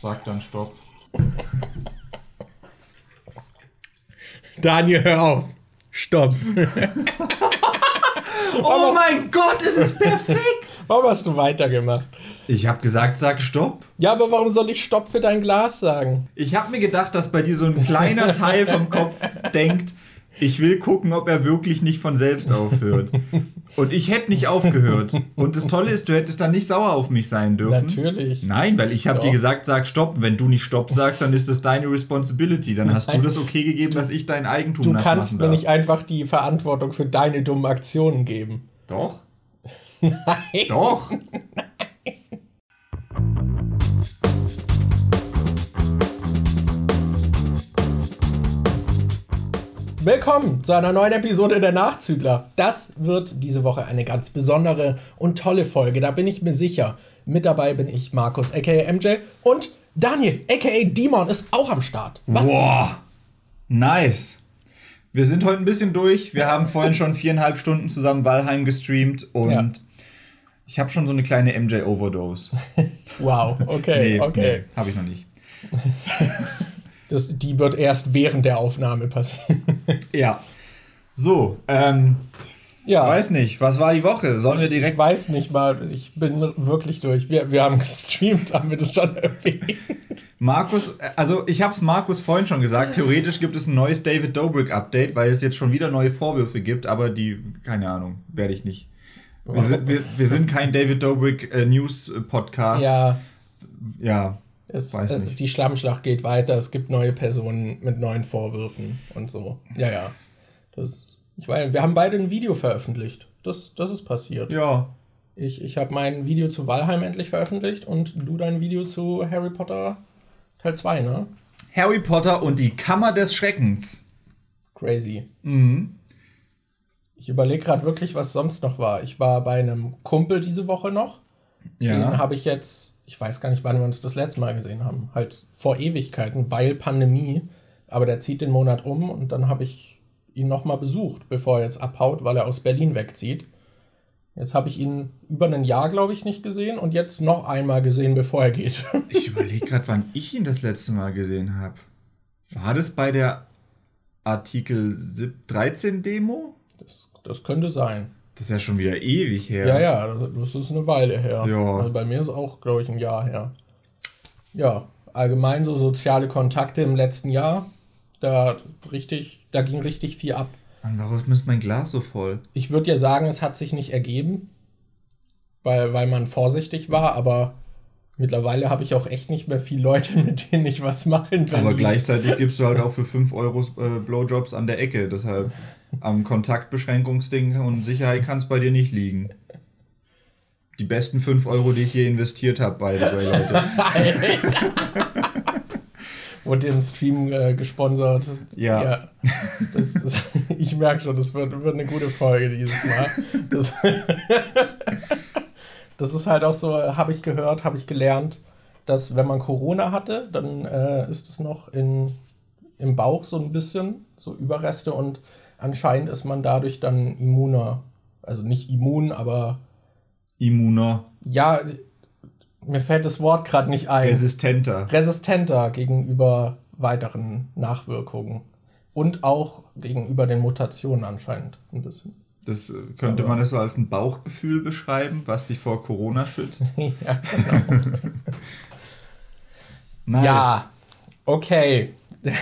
Sag dann Stopp. Daniel, hör auf. Stopp. Oh mein Gott, es ist perfekt! Warum hast du weitergemacht? Ich habe gesagt, sag Stopp. Ja, aber warum soll ich Stopp für dein Glas sagen? Ich habe mir gedacht, dass bei dir so ein kleiner Teil vom Kopf denkt, ich will gucken, ob er wirklich nicht von selbst aufhört. Und ich hätte nicht aufgehört. Und das Tolle ist, du hättest dann nicht sauer auf mich sein dürfen. Natürlich. Nein, weil ich habe dir gesagt, sag Stopp. Wenn du nicht Stopp sagst, dann ist das deine Responsibility. Dann hast du Nein. das okay gegeben, dass ich dein Eigentum Du kannst mir darf. nicht einfach die Verantwortung für deine dummen Aktionen geben. Doch, Nein. doch. Willkommen zu einer neuen Episode der Nachzügler. Das wird diese Woche eine ganz besondere und tolle Folge, da bin ich mir sicher. Mit dabei bin ich, Markus, aka MJ, und Daniel, aka Demon, ist auch am Start. Was Boah, nice. Wir sind heute ein bisschen durch. Wir haben vorhin schon viereinhalb Stunden zusammen Valheim gestreamt und Ja. ich habe schon so eine kleine MJ-Overdose. Wow, okay, okay. nee habe ich noch nicht. Das, die wird erst während der Aufnahme passieren. Ja. So, ähm, ja, weiß nicht, was war die Woche? Sollen wir ich direkt. weiß nicht mal, ich bin wirklich durch. Wir, wir haben gestreamt, haben wir das schon erwähnt. Markus, also ich habe es Markus vorhin schon gesagt, theoretisch gibt es ein neues David Dobrik-Update, weil es jetzt schon wieder neue Vorwürfe gibt, aber die, keine Ahnung, werde ich nicht. Wir sind, wir, wir sind kein David Dobrik äh. Ja, ja. Es, äh, die Schlammschlacht geht weiter, es gibt neue Personen mit neuen Vorwürfen und so. Ja, ja. Das, ich weiß, wir haben beide ein Video veröffentlicht. Das, das ist passiert. Ja. Ich, ich habe mein Video zu Valheim endlich veröffentlicht und du dein Video zu Harry Potter Teil 2, ne? Harry Potter und die Kammer des Schreckens. Crazy. Mhm. Ich überlege gerade wirklich, was sonst noch war. Ich war bei einem Kumpel diese Woche noch. Den Ja. habe ich jetzt, ich weiß gar nicht, wann wir uns das letzte Mal gesehen haben. Halt vor Ewigkeiten, weil Pandemie. Aber der zieht den Monat um und dann habe ich ihn nochmal besucht, bevor er jetzt abhaut, weil er aus Berlin wegzieht. Jetzt habe ich ihn über ein Jahr, glaube ich, nicht gesehen und jetzt noch einmal gesehen, bevor er geht. Ich überlege gerade, wann ich ihn das letzte Mal gesehen habe. War das bei der Artikel 13 Demo? Das, das könnte sein. Das ist ja schon wieder ewig her. Ja, ja, das ist eine Weile her. Ja. Also bei mir ist auch, glaube ich, ein Jahr her. Ja, allgemein so soziale Kontakte im letzten Jahr, da richtig, da ging richtig viel ab. Mann, warum ist mein Glas so voll? Ich würde ja sagen, es hat sich nicht ergeben, weil, weil man vorsichtig war, aber mittlerweile habe ich auch echt nicht mehr viele Leute, mit denen ich was mache. in Aber gleichzeitig gibst du halt auch für 5 Euro äh, Blowjobs an der Ecke. Deshalb am Kontaktbeschränkungsding und Sicherheit kann es bei dir nicht liegen. Die besten 5 Euro, die ich je investiert habe, beide bei Leute. Wurde im Stream äh, gesponsert. Ja. das, das, ich merke schon, das wird, wird eine gute Folge dieses Mal. Das, das ist halt auch so, habe ich gehört, habe ich gelernt, dass wenn man Corona hatte, dann äh, ist es noch in, im Bauch so ein bisschen, so Überreste und anscheinend ist man dadurch dann immuner. Also nicht immun, aber Immuner, ja, mir fällt das Wort gerade nicht ein resistenter. resistenter gegenüber weiteren Nachwirkungen. Und auch gegenüber den Mutationen anscheinend ein bisschen. Das äh, könnte man das so als ein Bauchgefühl beschreiben, was dich vor Corona schützt. ja, Nice. ja, okay.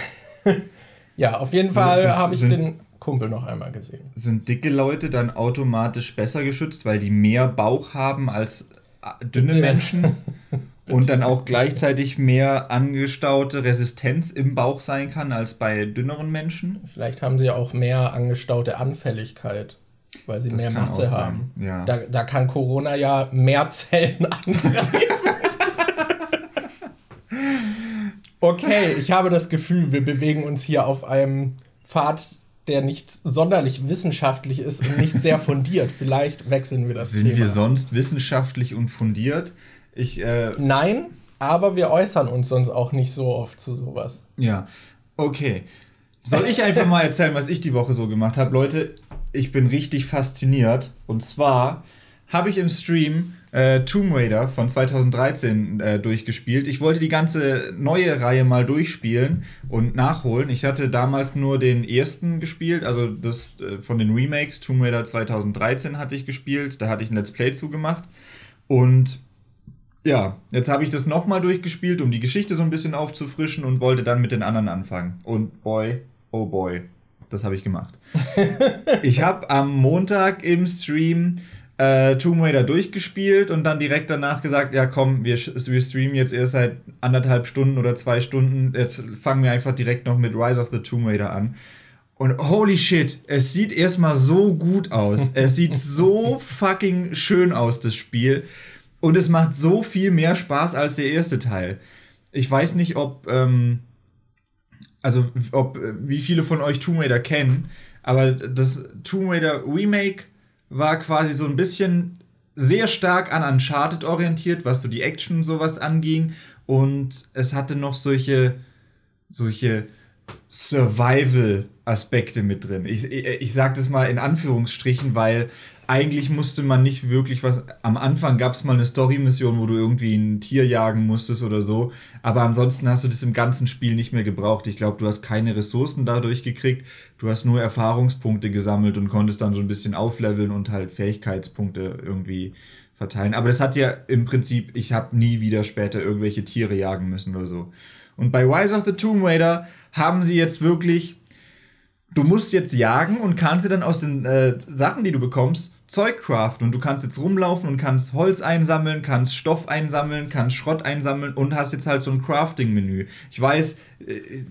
ja, auf jeden So, Fall habe ich sind- den Kumpel noch einmal gesehen. Sind dicke Leute dann automatisch besser geschützt, weil die mehr Bauch haben als äh, dünne Bitte. Menschen? Und dann auch gleichzeitig mehr angestaute Resistenz im Bauch sein kann als bei dünneren Menschen? Vielleicht haben sie auch mehr angestaute Anfälligkeit, weil sie Das mehr Masse haben. ja. Da, da kann Corona ja mehr Zellen angreifen. okay, ich habe das Gefühl, wir bewegen uns hier auf einem Pfad, der nicht sonderlich wissenschaftlich ist und nicht sehr fundiert. Vielleicht wechseln wir das Sind Thema. wir sonst wissenschaftlich und fundiert? Ich, äh, Nein, aber wir äußern uns sonst auch nicht so oft zu sowas. ja. Okay. Soll ich einfach mal erzählen, was ich die Woche so gemacht habe? Leute, ich bin richtig fasziniert. Und zwar habe ich im Stream äh, Tomb Raider von 2013 äh, durchgespielt. Ich wollte die ganze neue Reihe mal durchspielen und nachholen. Ich hatte damals nur den ersten gespielt, also das äh, von den Remakes. Tomb Raider 2013 hatte ich gespielt. Da hatte ich ein Let's Play zugemacht. Und ja, jetzt habe ich das nochmal durchgespielt, um die Geschichte so ein bisschen aufzufrischen und wollte dann mit den anderen anfangen. Und boy, oh boy, das habe ich gemacht. ich habe am Montag im Stream äh, Tomb Raider durchgespielt und dann direkt danach gesagt, ja komm, wir, wir streamen jetzt erst seit anderthalb Stunden oder zwei Stunden, jetzt fangen wir einfach direkt noch mit Rise of the Tomb Raider an. Und holy shit, es sieht erstmal so gut aus. es sieht so fucking schön aus, das Spiel. Und es macht so viel mehr Spaß als der erste Teil. Ich weiß nicht, ob, ähm, also ob, wie viele von euch Tomb Raider kennen, aber das Tomb Raider Remake war quasi so ein bisschen sehr stark an Uncharted orientiert, was so die Action und sowas anging. Und es hatte noch solche, solche Survival-Aspekte mit drin. Ich, ich, ich sage das mal in Anführungsstrichen, weil eigentlich musste man nicht wirklich was. Am Anfang gab es mal eine Story-Mission, wo du irgendwie ein Tier jagen musstest oder so. Aber ansonsten hast du das im ganzen Spiel nicht mehr gebraucht. Ich glaube, du hast keine Ressourcen dadurch gekriegt. Du hast nur Erfahrungspunkte gesammelt und konntest dann so ein bisschen aufleveln und halt Fähigkeitspunkte irgendwie verteilen. Aber das hat ja im Prinzip, ich habe nie wieder später irgendwelche Tiere jagen müssen oder so. Und bei Rise of the Tomb Raider haben sie jetzt wirklich du musst jetzt jagen und kannst dir dann aus den äh, Sachen, die du bekommst, Zeug craften und du kannst jetzt rumlaufen und kannst Holz einsammeln, kannst Stoff einsammeln, kannst Schrott einsammeln und hast jetzt halt so ein Crafting-Menü. Ich weiß, äh,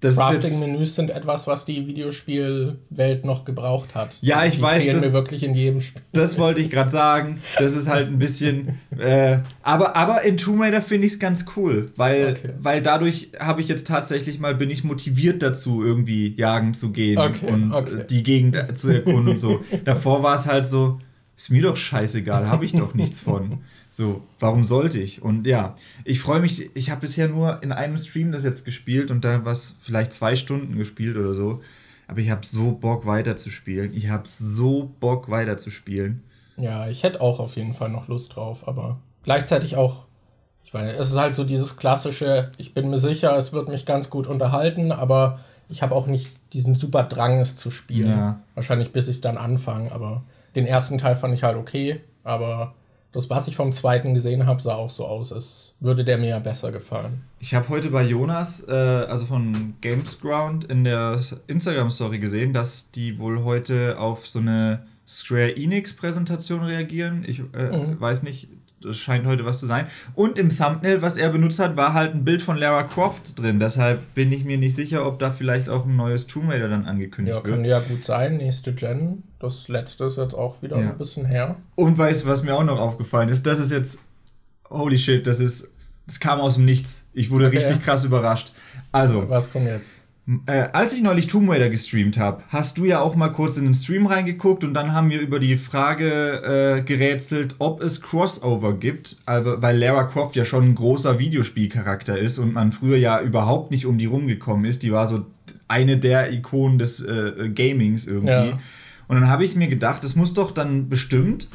Crafting-Menüs sind etwas, was die Videospielwelt noch gebraucht hat. Ja, ich die weiß. Fehlen das, mir wirklich in jedem Spiel. Das wollte ich gerade sagen. Das ist halt ein bisschen. Äh, aber, aber in Tomb Raider finde ich es ganz cool, weil, okay. weil dadurch habe ich jetzt tatsächlich mal, bin ich motiviert dazu, irgendwie jagen zu gehen okay, und okay. die Gegend zu erkunden und so. Davor war es halt so, ist mir doch scheißegal, habe ich doch nichts von. So, warum sollte ich? Und ja, ich freue mich, ich habe bisher nur in einem Stream das jetzt gespielt und da was vielleicht zwei Stunden gespielt oder so. Aber ich habe so Bock weiter zu spielen. Ich habe so Bock weiter zu spielen. Ja, ich hätte auch auf jeden Fall noch Lust drauf, aber gleichzeitig auch, ich meine, es ist halt so dieses klassische, ich bin mir sicher, es wird mich ganz gut unterhalten, aber ich habe auch nicht diesen super Drang, es zu spielen. Ja. Wahrscheinlich bis ich es dann anfange, aber den ersten Teil fand ich halt okay, aber das, was ich vom zweiten gesehen habe, sah auch so aus, als würde der mir ja besser gefallen. Ich habe heute bei Jonas, äh, also von Gamesground, in der Instagram-Story gesehen, dass die wohl heute auf so eine Square Enix-Präsentation reagieren. Ich äh, mhm. weiß nicht, das scheint heute was zu sein. Und im Thumbnail, was er benutzt hat, war halt ein Bild von Lara Croft drin. Deshalb bin ich mir nicht sicher, ob da vielleicht auch ein neues Tomb Raider dann angekündigt ja, wird. Ja, könnte ja gut sein. Nächste Gen. Das letzte ist jetzt auch wieder ja. ein bisschen her. Und weißt du, was mir auch noch aufgefallen ist? Das ist jetzt. Holy shit, das ist. Das kam aus dem Nichts. Ich wurde okay. richtig krass überrascht. Also. Was kommt jetzt? Äh, als ich neulich Tomb Raider gestreamt habe, hast du ja auch mal kurz in den Stream reingeguckt und dann haben wir über die Frage äh, gerätselt, ob es Crossover gibt, also, weil Lara Croft ja schon ein großer Videospielcharakter ist und man früher ja überhaupt nicht um die rumgekommen ist. Die war so eine der Ikonen des äh, Gamings irgendwie. Ja. Und dann habe ich mir gedacht, es muss doch dann bestimmt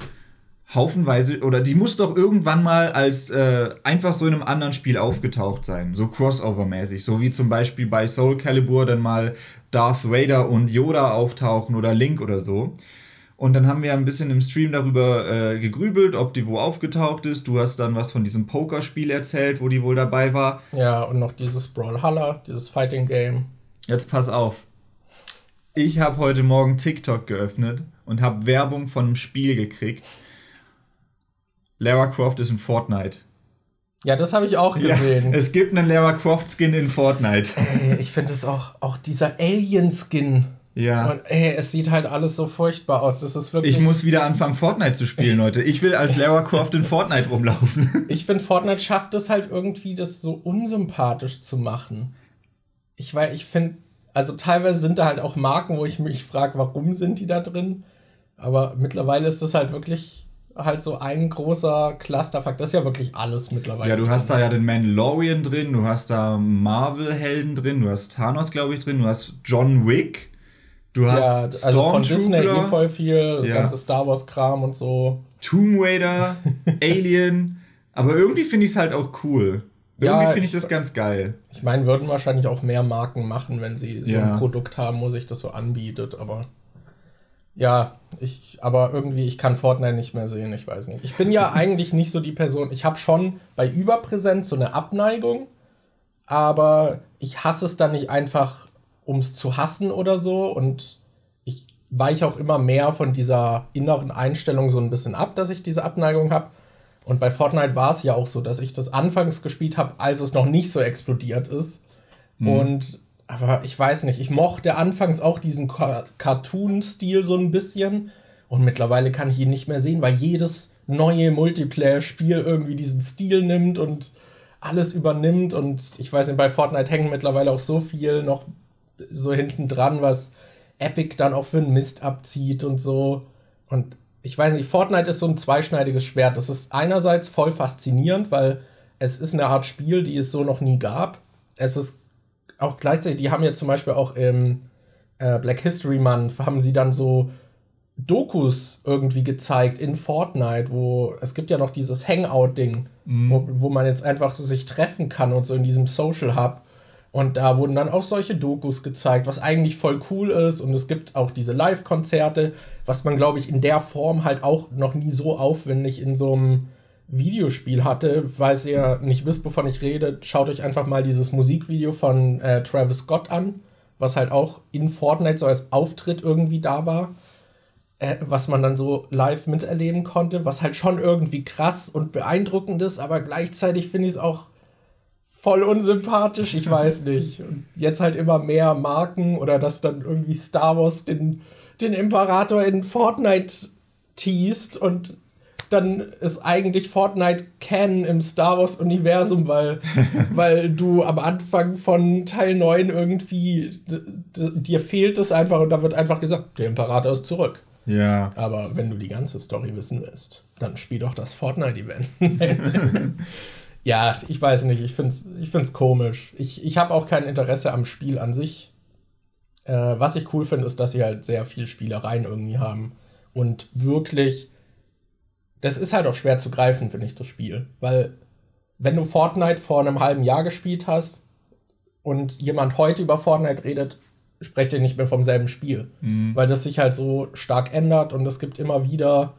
haufenweise, oder die muss doch irgendwann mal als äh, einfach so in einem anderen Spiel aufgetaucht sein, so Crossover-mäßig, so wie zum Beispiel bei Soul Calibur dann mal Darth Vader und Yoda auftauchen oder Link oder so. Und dann haben wir ein bisschen im Stream darüber äh, gegrübelt, ob die wo aufgetaucht ist. Du hast dann was von diesem Pokerspiel erzählt, wo die wohl dabei war. Ja, und noch dieses Brawlhalla, dieses Fighting Game. Jetzt pass auf. Ich habe heute Morgen TikTok geöffnet und habe Werbung von einem Spiel gekriegt Lara Croft ist in Fortnite. Ja, das habe ich auch gesehen. Ja, es gibt einen Lara Croft Skin in Fortnite. Ey, ich finde es auch, auch dieser Alien Skin. Ja. Und ey, es sieht halt alles so furchtbar aus. Das ist wirklich. Ich muss wieder anfangen, Fortnite zu spielen, Leute. Ich will als Lara Croft in Fortnite rumlaufen. Ich finde, Fortnite schafft es halt irgendwie, das so unsympathisch zu machen. Ich weil ich finde, also teilweise sind da halt auch Marken, wo ich mich frage, warum sind die da drin? Aber mittlerweile ist das halt wirklich halt so ein großer Clusterfuck. Das ist ja wirklich alles mittlerweile. Ja, du hast da ja den Mandalorian drin, du hast da Marvel-Helden drin, du hast Thanos, glaube ich, drin, du hast John Wick, du hast ja, also von Disney eh voll viel, ja. ganze Star Wars-Kram und so. Tomb Raider, Alien, aber irgendwie finde ich es halt auch cool. Irgendwie ja, finde ich das ganz geil. Ich meine, würden wahrscheinlich auch mehr Marken machen, wenn sie so ja. ein Produkt haben, wo sich das so anbietet, aber ja, ich, aber irgendwie, ich kann Fortnite nicht mehr sehen, ich weiß nicht. Ich bin ja eigentlich nicht so die Person, ich habe schon bei Überpräsenz so eine Abneigung, aber ich hasse es dann nicht einfach, um es zu hassen oder so und ich weiche auch immer mehr von dieser inneren Einstellung so ein bisschen ab, dass ich diese Abneigung habe. Und bei Fortnite war es ja auch so, dass ich das anfangs gespielt habe, als es noch nicht so explodiert ist. Mhm. Und aber ich weiß nicht, ich mochte anfangs auch diesen Ca Cartoon-Stil so ein bisschen. Und mittlerweile kann ich ihn nicht mehr sehen, weil jedes neue Multiplayer-Spiel irgendwie diesen Stil nimmt und alles übernimmt. Und ich weiß nicht, bei Fortnite hängen mittlerweile auch so viel noch so hinten dran, was Epic dann auch für einen Mist abzieht und so. Und ich weiß nicht, Fortnite ist so ein zweischneidiges Schwert. Das ist einerseits voll faszinierend, weil es ist eine Art Spiel, die es so noch nie gab. Es ist auch gleichzeitig, die haben ja zum Beispiel auch im äh, Black History Month, haben sie dann so Dokus irgendwie gezeigt in Fortnite, wo es gibt ja noch dieses Hangout-Ding, mhm. wo, wo man jetzt einfach so sich treffen kann und so in diesem Social Hub. Und da wurden dann auch solche Dokus gezeigt, was eigentlich voll cool ist. Und es gibt auch diese Live-Konzerte, was man, glaube ich, in der Form halt auch noch nie so aufwendig in so einem Videospiel hatte. Falls ihr nicht wisst, wovon ich rede, schaut euch einfach mal dieses Musikvideo von äh, Travis Scott an, was halt auch in Fortnite so als Auftritt irgendwie da war. Äh, was man dann so live miterleben konnte, was halt schon irgendwie krass und beeindruckend ist, aber gleichzeitig finde ich es auch voll unsympathisch, ich weiß nicht. Und jetzt halt immer mehr Marken oder dass dann irgendwie Star Wars den, den Imperator in Fortnite teast und dann ist eigentlich Fortnite Canon im Star Wars Universum, weil, weil du am Anfang von Teil 9 irgendwie dir fehlt es einfach und da wird einfach gesagt, der Imperator ist zurück. Ja. Aber wenn du die ganze Story wissen willst, dann spiel doch das Fortnite-Event. Ja, ich weiß nicht, ich finde es ich find's komisch. Ich, ich habe auch kein Interesse am Spiel an sich. Äh, was ich cool finde, ist, dass sie halt sehr viel Spielereien irgendwie haben. Und wirklich, das ist halt auch schwer zu greifen, finde ich, das Spiel. Weil, wenn du Fortnite vor einem halben Jahr gespielt hast und jemand heute über Fortnite redet, sprecht ihr nicht mehr vom selben Spiel. Mhm. Weil das sich halt so stark ändert und es gibt immer wieder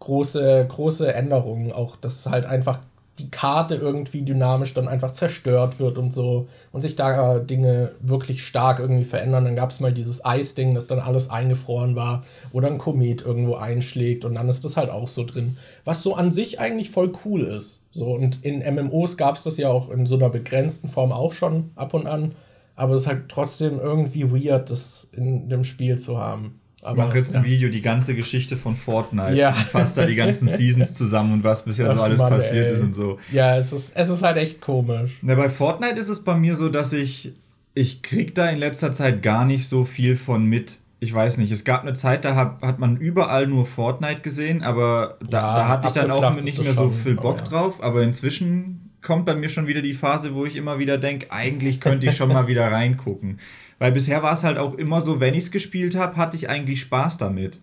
große, große Änderungen. Auch, dass halt einfach die Karte irgendwie dynamisch dann einfach zerstört wird und so und sich da Dinge wirklich stark irgendwie verändern. Dann gab es mal dieses Eisding, dass dann alles eingefroren war oder ein Komet irgendwo einschlägt und dann ist das halt auch so drin. Was so an sich eigentlich voll cool ist. So und in MMOs gab es das ja auch in so einer begrenzten Form auch schon ab und an. Aber es ist halt trotzdem irgendwie weird, das in dem Spiel zu haben. Aber, ich mache jetzt ein Video, die ganze Geschichte von Fortnite. Ja. Und fasse da die ganzen Seasons zusammen und was bisher Ach, so alles Mann, passiert ey. ist und so. Ja, es ist, es ist halt echt komisch. Na, bei Fortnite ist es bei mir so, dass ich, ich krieg da in letzter Zeit gar nicht so viel von mit. Ich weiß nicht, es gab eine Zeit, da hat, hat man überall nur Fortnite gesehen, aber da, ja, da hatte ich dann auch nicht mehr so viel Bock aber ja. drauf. Aber inzwischen kommt bei mir schon wieder die Phase, wo ich immer wieder denke, eigentlich könnte ich schon mal wieder reingucken. Weil bisher war es halt auch immer so, wenn ich es gespielt habe, hatte ich eigentlich Spaß damit.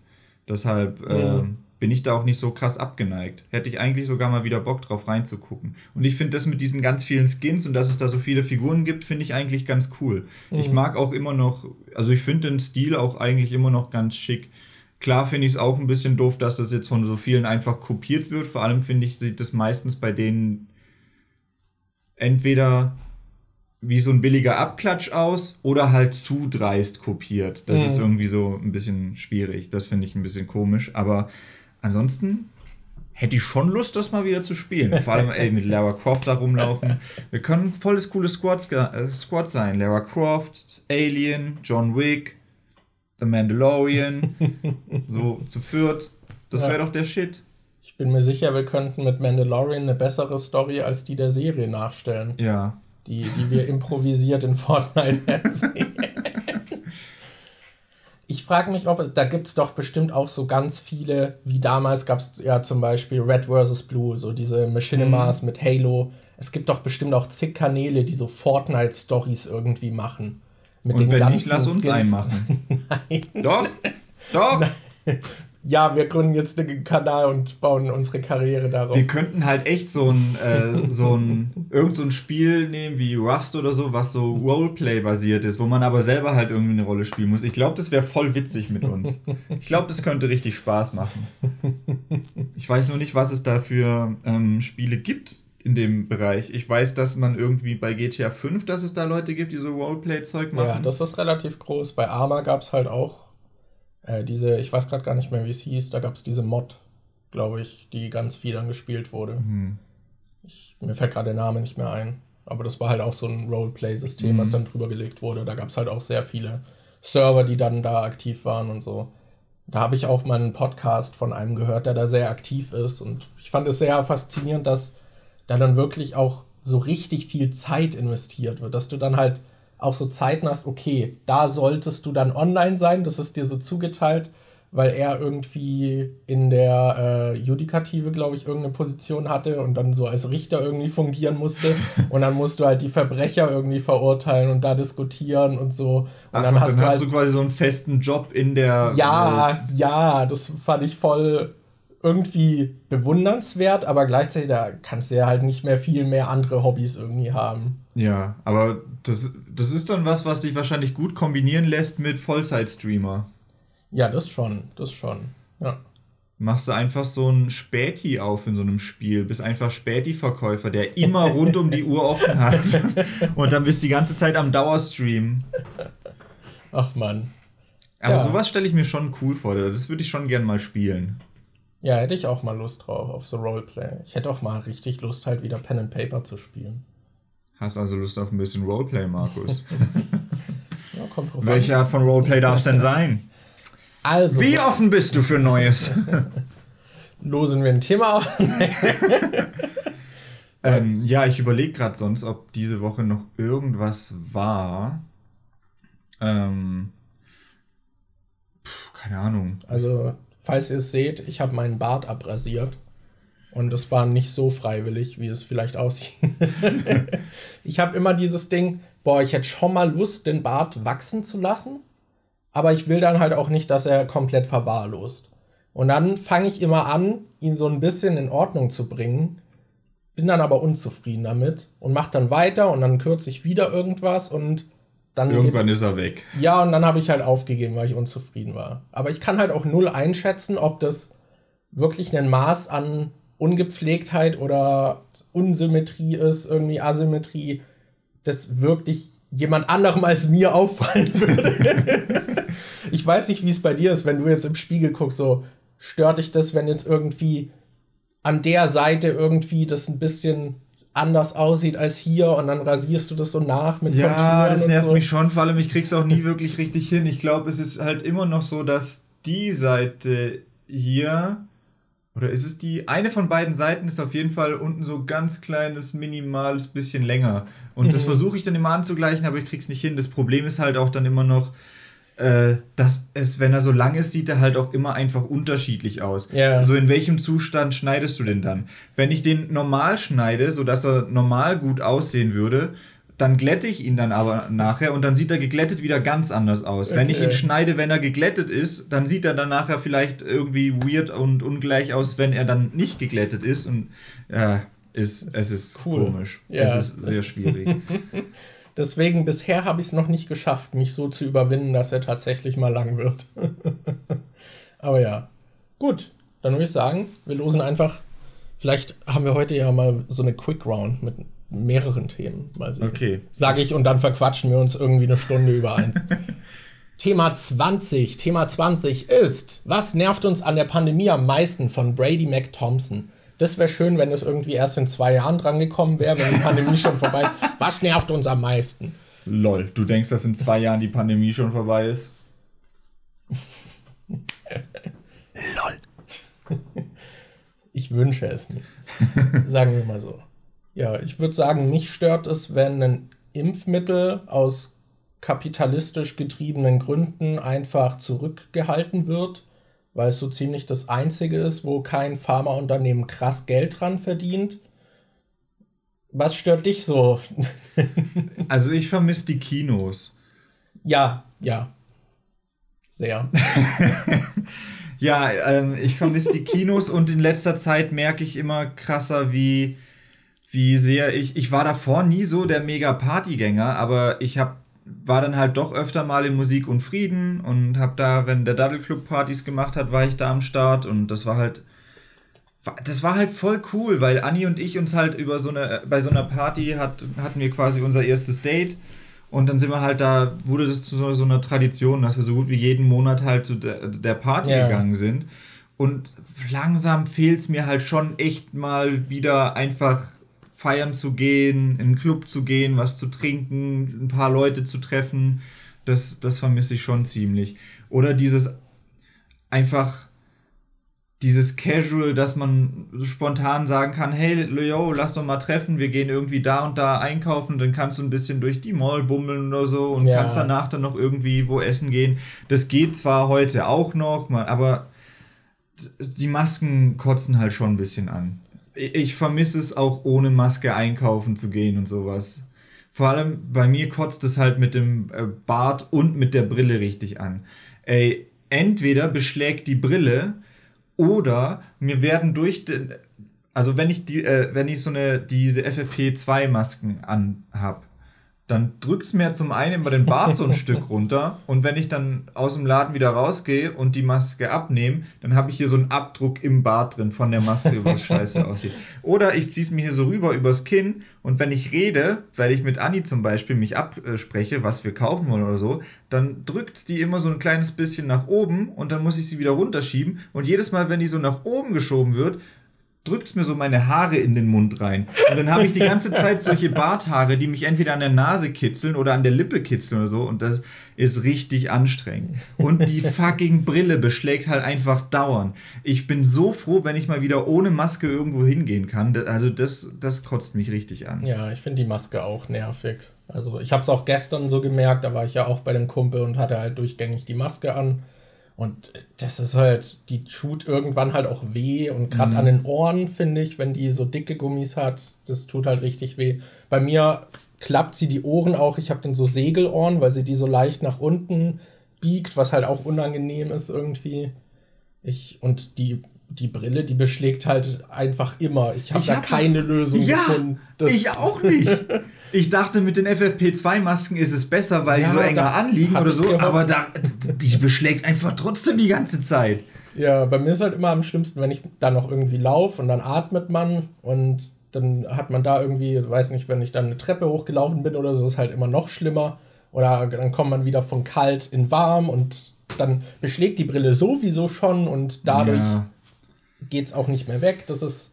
Deshalb ja. äh, bin ich da auch nicht so krass abgeneigt. Hätte ich eigentlich sogar mal wieder Bock drauf reinzugucken. Und ich finde das mit diesen ganz vielen Skins und dass es da so viele Figuren gibt, finde ich eigentlich ganz cool. Mhm. Ich mag auch immer noch, also ich finde den Stil auch eigentlich immer noch ganz schick. Klar finde ich es auch ein bisschen doof, dass das jetzt von so vielen einfach kopiert wird. Vor allem finde ich, sieht das meistens bei denen entweder wie so ein billiger Abklatsch aus oder halt zu dreist kopiert. Das mhm. ist irgendwie so ein bisschen schwierig. Das finde ich ein bisschen komisch. Aber ansonsten hätte ich schon Lust, das mal wieder zu spielen. Vor allem ey, mit Lara Croft da rumlaufen. Wir können volles cooles Squad, äh, Squad sein. Lara Croft, Alien, John Wick, The Mandalorian. so zu viert. Das ja. wäre doch der Shit. Ich bin mir sicher, wir könnten mit Mandalorian eine bessere Story als die der Serie nachstellen. Ja, die, die wir improvisiert in Fortnite sehen. ich frage mich, ob da gibt es doch bestimmt auch so ganz viele, wie damals gab es ja zum Beispiel Red vs. Blue, so diese Machinimas mhm. mit Halo. Es gibt doch bestimmt auch zig Kanäle, die so Fortnite-Stories irgendwie machen. Mit Und den wenn ganzen nicht, lass uns Skins. einen machen. Nein. Doch, doch. Ja, wir gründen jetzt einen Kanal und bauen unsere Karriere darauf. Wir könnten halt echt so ein, äh, so ein, irgend so ein Spiel nehmen wie Rust oder so, was so Roleplay-basiert ist, wo man aber selber halt irgendwie eine Rolle spielen muss. Ich glaube, das wäre voll witzig mit uns. Ich glaube, das könnte richtig Spaß machen. Ich weiß nur nicht, was es da für ähm, Spiele gibt in dem Bereich. Ich weiß, dass man irgendwie bei GTA 5, dass es da Leute gibt, die so Roleplay-Zeug machen. Ja, das ist relativ groß. Bei Arma gab es halt auch äh, diese, ich weiß gerade gar nicht mehr, wie es hieß, da gab es diese Mod, glaube ich, die ganz viel dann gespielt wurde. Mhm. Ich, mir fällt gerade der Name nicht mehr ein. Aber das war halt auch so ein Roleplay-System, mhm. was dann drüber gelegt wurde. Da gab es halt auch sehr viele Server, die dann da aktiv waren und so. Da habe ich auch mal einen Podcast von einem gehört, der da sehr aktiv ist. Und ich fand es sehr faszinierend, dass da dann wirklich auch so richtig viel Zeit investiert wird, dass du dann halt auch so Zeiten hast, okay, da solltest du dann online sein, das ist dir so zugeteilt, weil er irgendwie in der äh, Judikative, glaube ich, irgendeine Position hatte und dann so als Richter irgendwie fungieren musste. und dann musst du halt die Verbrecher irgendwie verurteilen und da diskutieren und so. Und Ach, dann, hast, dann du hast halt, du quasi so einen festen Job in der. Ja, Welt. ja, das fand ich voll irgendwie bewundernswert, aber gleichzeitig da kannst du ja halt nicht mehr viel mehr andere Hobbys irgendwie haben. Ja, aber das, das ist dann was, was dich wahrscheinlich gut kombinieren lässt mit Vollzeitstreamer. Ja, das schon, das schon, ja. Machst du einfach so ein Späti auf in so einem Spiel, bist einfach Späti-Verkäufer, der immer rund um die Uhr offen hat. Und dann bist du die ganze Zeit am Dauerstream. Ach man. Aber ja. sowas stelle ich mir schon cool vor. Das würde ich schon gern mal spielen. Ja, hätte ich auch mal Lust drauf, auf so Roleplay. Ich hätte auch mal richtig Lust, halt wieder Pen and Paper zu spielen. Hast also Lust auf ein bisschen Roleplay, Markus? ja, kommt drauf Welche an. Art von Roleplay darf es denn sein? Also. Wie offen bist du für Neues? Losen wir ein Thema auf? ähm, ja, ich überlege gerade sonst, ob diese Woche noch irgendwas war. Ähm, keine Ahnung. Also Falls ihr es seht, ich habe meinen Bart abrasiert. Und das war nicht so freiwillig, wie es vielleicht aussieht. ich habe immer dieses Ding, boah, ich hätte schon mal Lust, den Bart wachsen zu lassen. Aber ich will dann halt auch nicht, dass er komplett verwahrlost. Und dann fange ich immer an, ihn so ein bisschen in Ordnung zu bringen. Bin dann aber unzufrieden damit und mache dann weiter und dann kürze ich wieder irgendwas und dann Irgendwann ist er weg. Ja, und dann habe ich halt aufgegeben, weil ich unzufrieden war. Aber ich kann halt auch null einschätzen, ob das wirklich ein Maß an Ungepflegtheit oder Unsymmetrie ist, irgendwie Asymmetrie, das wirklich jemand anderem als mir auffallen würde. ich weiß nicht, wie es bei dir ist, wenn du jetzt im Spiegel guckst, so stört dich das, wenn jetzt irgendwie an der Seite irgendwie das ein bisschen anders aussieht als hier und dann rasierst du das so nach mit Ja, Konturen das nervt so. mich schon, vor allem ich krieg's auch nie wirklich richtig hin. Ich glaube, es ist halt immer noch so, dass die Seite hier oder ist es die eine von beiden Seiten ist auf jeden Fall unten so ganz kleines minimales bisschen länger und mhm. das versuche ich dann immer anzugleichen, aber ich krieg's nicht hin. Das Problem ist halt auch dann immer noch äh, dass es, wenn er so lang ist, sieht er halt auch immer einfach unterschiedlich aus. Ja. Also in welchem Zustand schneidest du den dann? Wenn ich den normal schneide, sodass er normal gut aussehen würde, dann glätte ich ihn dann aber nachher und dann sieht er geglättet wieder ganz anders aus. Okay. Wenn ich ihn schneide, wenn er geglättet ist, dann sieht er dann nachher vielleicht irgendwie weird und ungleich aus, wenn er dann nicht geglättet ist und ja, ist, es ist cool. komisch. Ja. Es ist sehr schwierig. Deswegen bisher habe ich es noch nicht geschafft, mich so zu überwinden, dass er tatsächlich mal lang wird. Aber ja. Gut, dann würde ich sagen, wir losen einfach. Vielleicht haben wir heute ja mal so eine Quick Round mit mehreren Themen. Mal sehen. Okay. Sage ich und dann verquatschen wir uns irgendwie eine Stunde über eins. Thema 20. Thema 20 ist, was nervt uns an der Pandemie am meisten von Brady McThompson? Das wäre schön, wenn es irgendwie erst in zwei Jahren drangekommen wäre, wenn die Pandemie schon vorbei ist. Was nervt uns am meisten? Lol, du denkst, dass in zwei Jahren die Pandemie schon vorbei ist? Lol. Ich wünsche es mir. Sagen wir mal so. Ja, ich würde sagen, mich stört es, wenn ein Impfmittel aus kapitalistisch getriebenen Gründen einfach zurückgehalten wird weil es so ziemlich das einzige ist, wo kein Pharmaunternehmen krass Geld dran verdient. Was stört dich so? also ich vermisse die Kinos. Ja, ja. Sehr. Ja, ähm, ich vermisse die Kinos und in letzter Zeit merke ich immer krasser, wie, wie sehr ich. Ich war davor nie so der mega Partygänger, aber ich hab, war dann halt doch öfter mal in Musik und Frieden und hab da, wenn der Daddle Club Partys gemacht hat, war ich da am Start und das war halt. Das war halt voll cool, weil Anni und ich uns halt über so eine, bei so einer Party hat, hatten wir quasi unser erstes Date und dann sind wir halt da, wurde das zu so, so einer Tradition, dass wir so gut wie jeden Monat halt zu der, der Party ja. gegangen sind. Und langsam fehlt es mir halt schon echt mal wieder einfach feiern zu gehen, in einen Club zu gehen, was zu trinken, ein paar Leute zu treffen. Das, das vermisse ich schon ziemlich. Oder dieses einfach dieses Casual, dass man spontan sagen kann, hey, yo, lass doch mal treffen, wir gehen irgendwie da und da einkaufen, dann kannst du ein bisschen durch die Mall bummeln oder so und ja. kannst danach dann noch irgendwie wo essen gehen. Das geht zwar heute auch noch, aber die Masken kotzen halt schon ein bisschen an. Ich vermisse es auch ohne Maske einkaufen zu gehen und sowas. Vor allem bei mir kotzt es halt mit dem äh, Bart und mit der Brille richtig an. Ey, entweder beschlägt die Brille oder mir werden durch den, also wenn ich die, äh, wenn ich so eine diese FFP2 Masken anhab, dann drückt es mir zum einen über den Bart so ein Stück runter und wenn ich dann aus dem Laden wieder rausgehe und die Maske abnehme, dann habe ich hier so einen Abdruck im Bart drin von der Maske, was scheiße aussieht. Oder ich ziehe es mir hier so rüber übers Kinn und wenn ich rede, weil ich mit Anni zum Beispiel mich abspreche, was wir kaufen wollen oder so, dann drückt die immer so ein kleines bisschen nach oben und dann muss ich sie wieder runterschieben und jedes Mal, wenn die so nach oben geschoben wird, drückt es mir so meine Haare in den Mund rein. Und dann habe ich die ganze Zeit solche Barthaare, die mich entweder an der Nase kitzeln oder an der Lippe kitzeln oder so. Und das ist richtig anstrengend. Und die fucking Brille beschlägt halt einfach dauernd. Ich bin so froh, wenn ich mal wieder ohne Maske irgendwo hingehen kann. Also das, das kotzt mich richtig an. Ja, ich finde die Maske auch nervig. Also ich habe es auch gestern so gemerkt, da war ich ja auch bei dem Kumpel und hatte halt durchgängig die Maske an. Und das ist halt, die tut irgendwann halt auch weh. Und gerade mhm. an den Ohren, finde ich, wenn die so dicke Gummis hat, das tut halt richtig weh. Bei mir klappt sie die Ohren auch. Ich habe dann so Segelohren, weil sie die so leicht nach unten biegt, was halt auch unangenehm ist irgendwie. Ich, und die, die Brille, die beschlägt halt einfach immer. Ich habe da keine Lösung ja, gefunden. ich auch nicht. Ich dachte, mit den FFP2-Masken ist es besser, weil ja, die so enger anliegen oder so, aber da, die beschlägt einfach trotzdem die ganze Zeit. Ja, bei mir ist halt immer am schlimmsten, wenn ich da noch irgendwie laufe und dann atmet man und dann hat man da irgendwie, weiß nicht, wenn ich dann eine Treppe hochgelaufen bin oder so, ist halt immer noch schlimmer. Oder dann kommt man wieder von kalt in warm und dann beschlägt die Brille sowieso schon und dadurch ja. geht es auch nicht mehr weg. Das ist,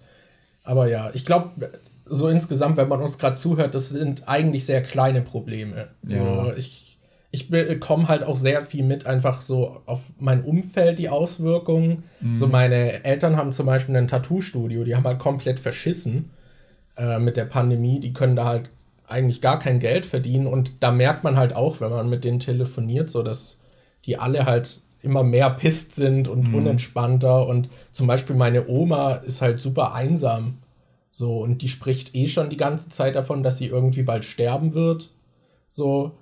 aber ja, ich glaube, so insgesamt, wenn man uns gerade zuhört, das sind eigentlich sehr kleine Probleme. So, ja. ich, ich bekomme halt auch sehr viel mit, einfach so auf mein Umfeld die Auswirkungen. Mhm. So, meine Eltern haben zum Beispiel ein Tattoo-Studio, die haben halt komplett verschissen äh, mit der Pandemie. Die können da halt eigentlich gar kein Geld verdienen. Und da merkt man halt auch, wenn man mit denen telefoniert, so dass die alle halt immer mehr pisst sind und mhm. unentspannter. Und zum Beispiel meine Oma ist halt super einsam so, und die spricht eh schon die ganze Zeit davon, dass sie irgendwie bald sterben wird. So,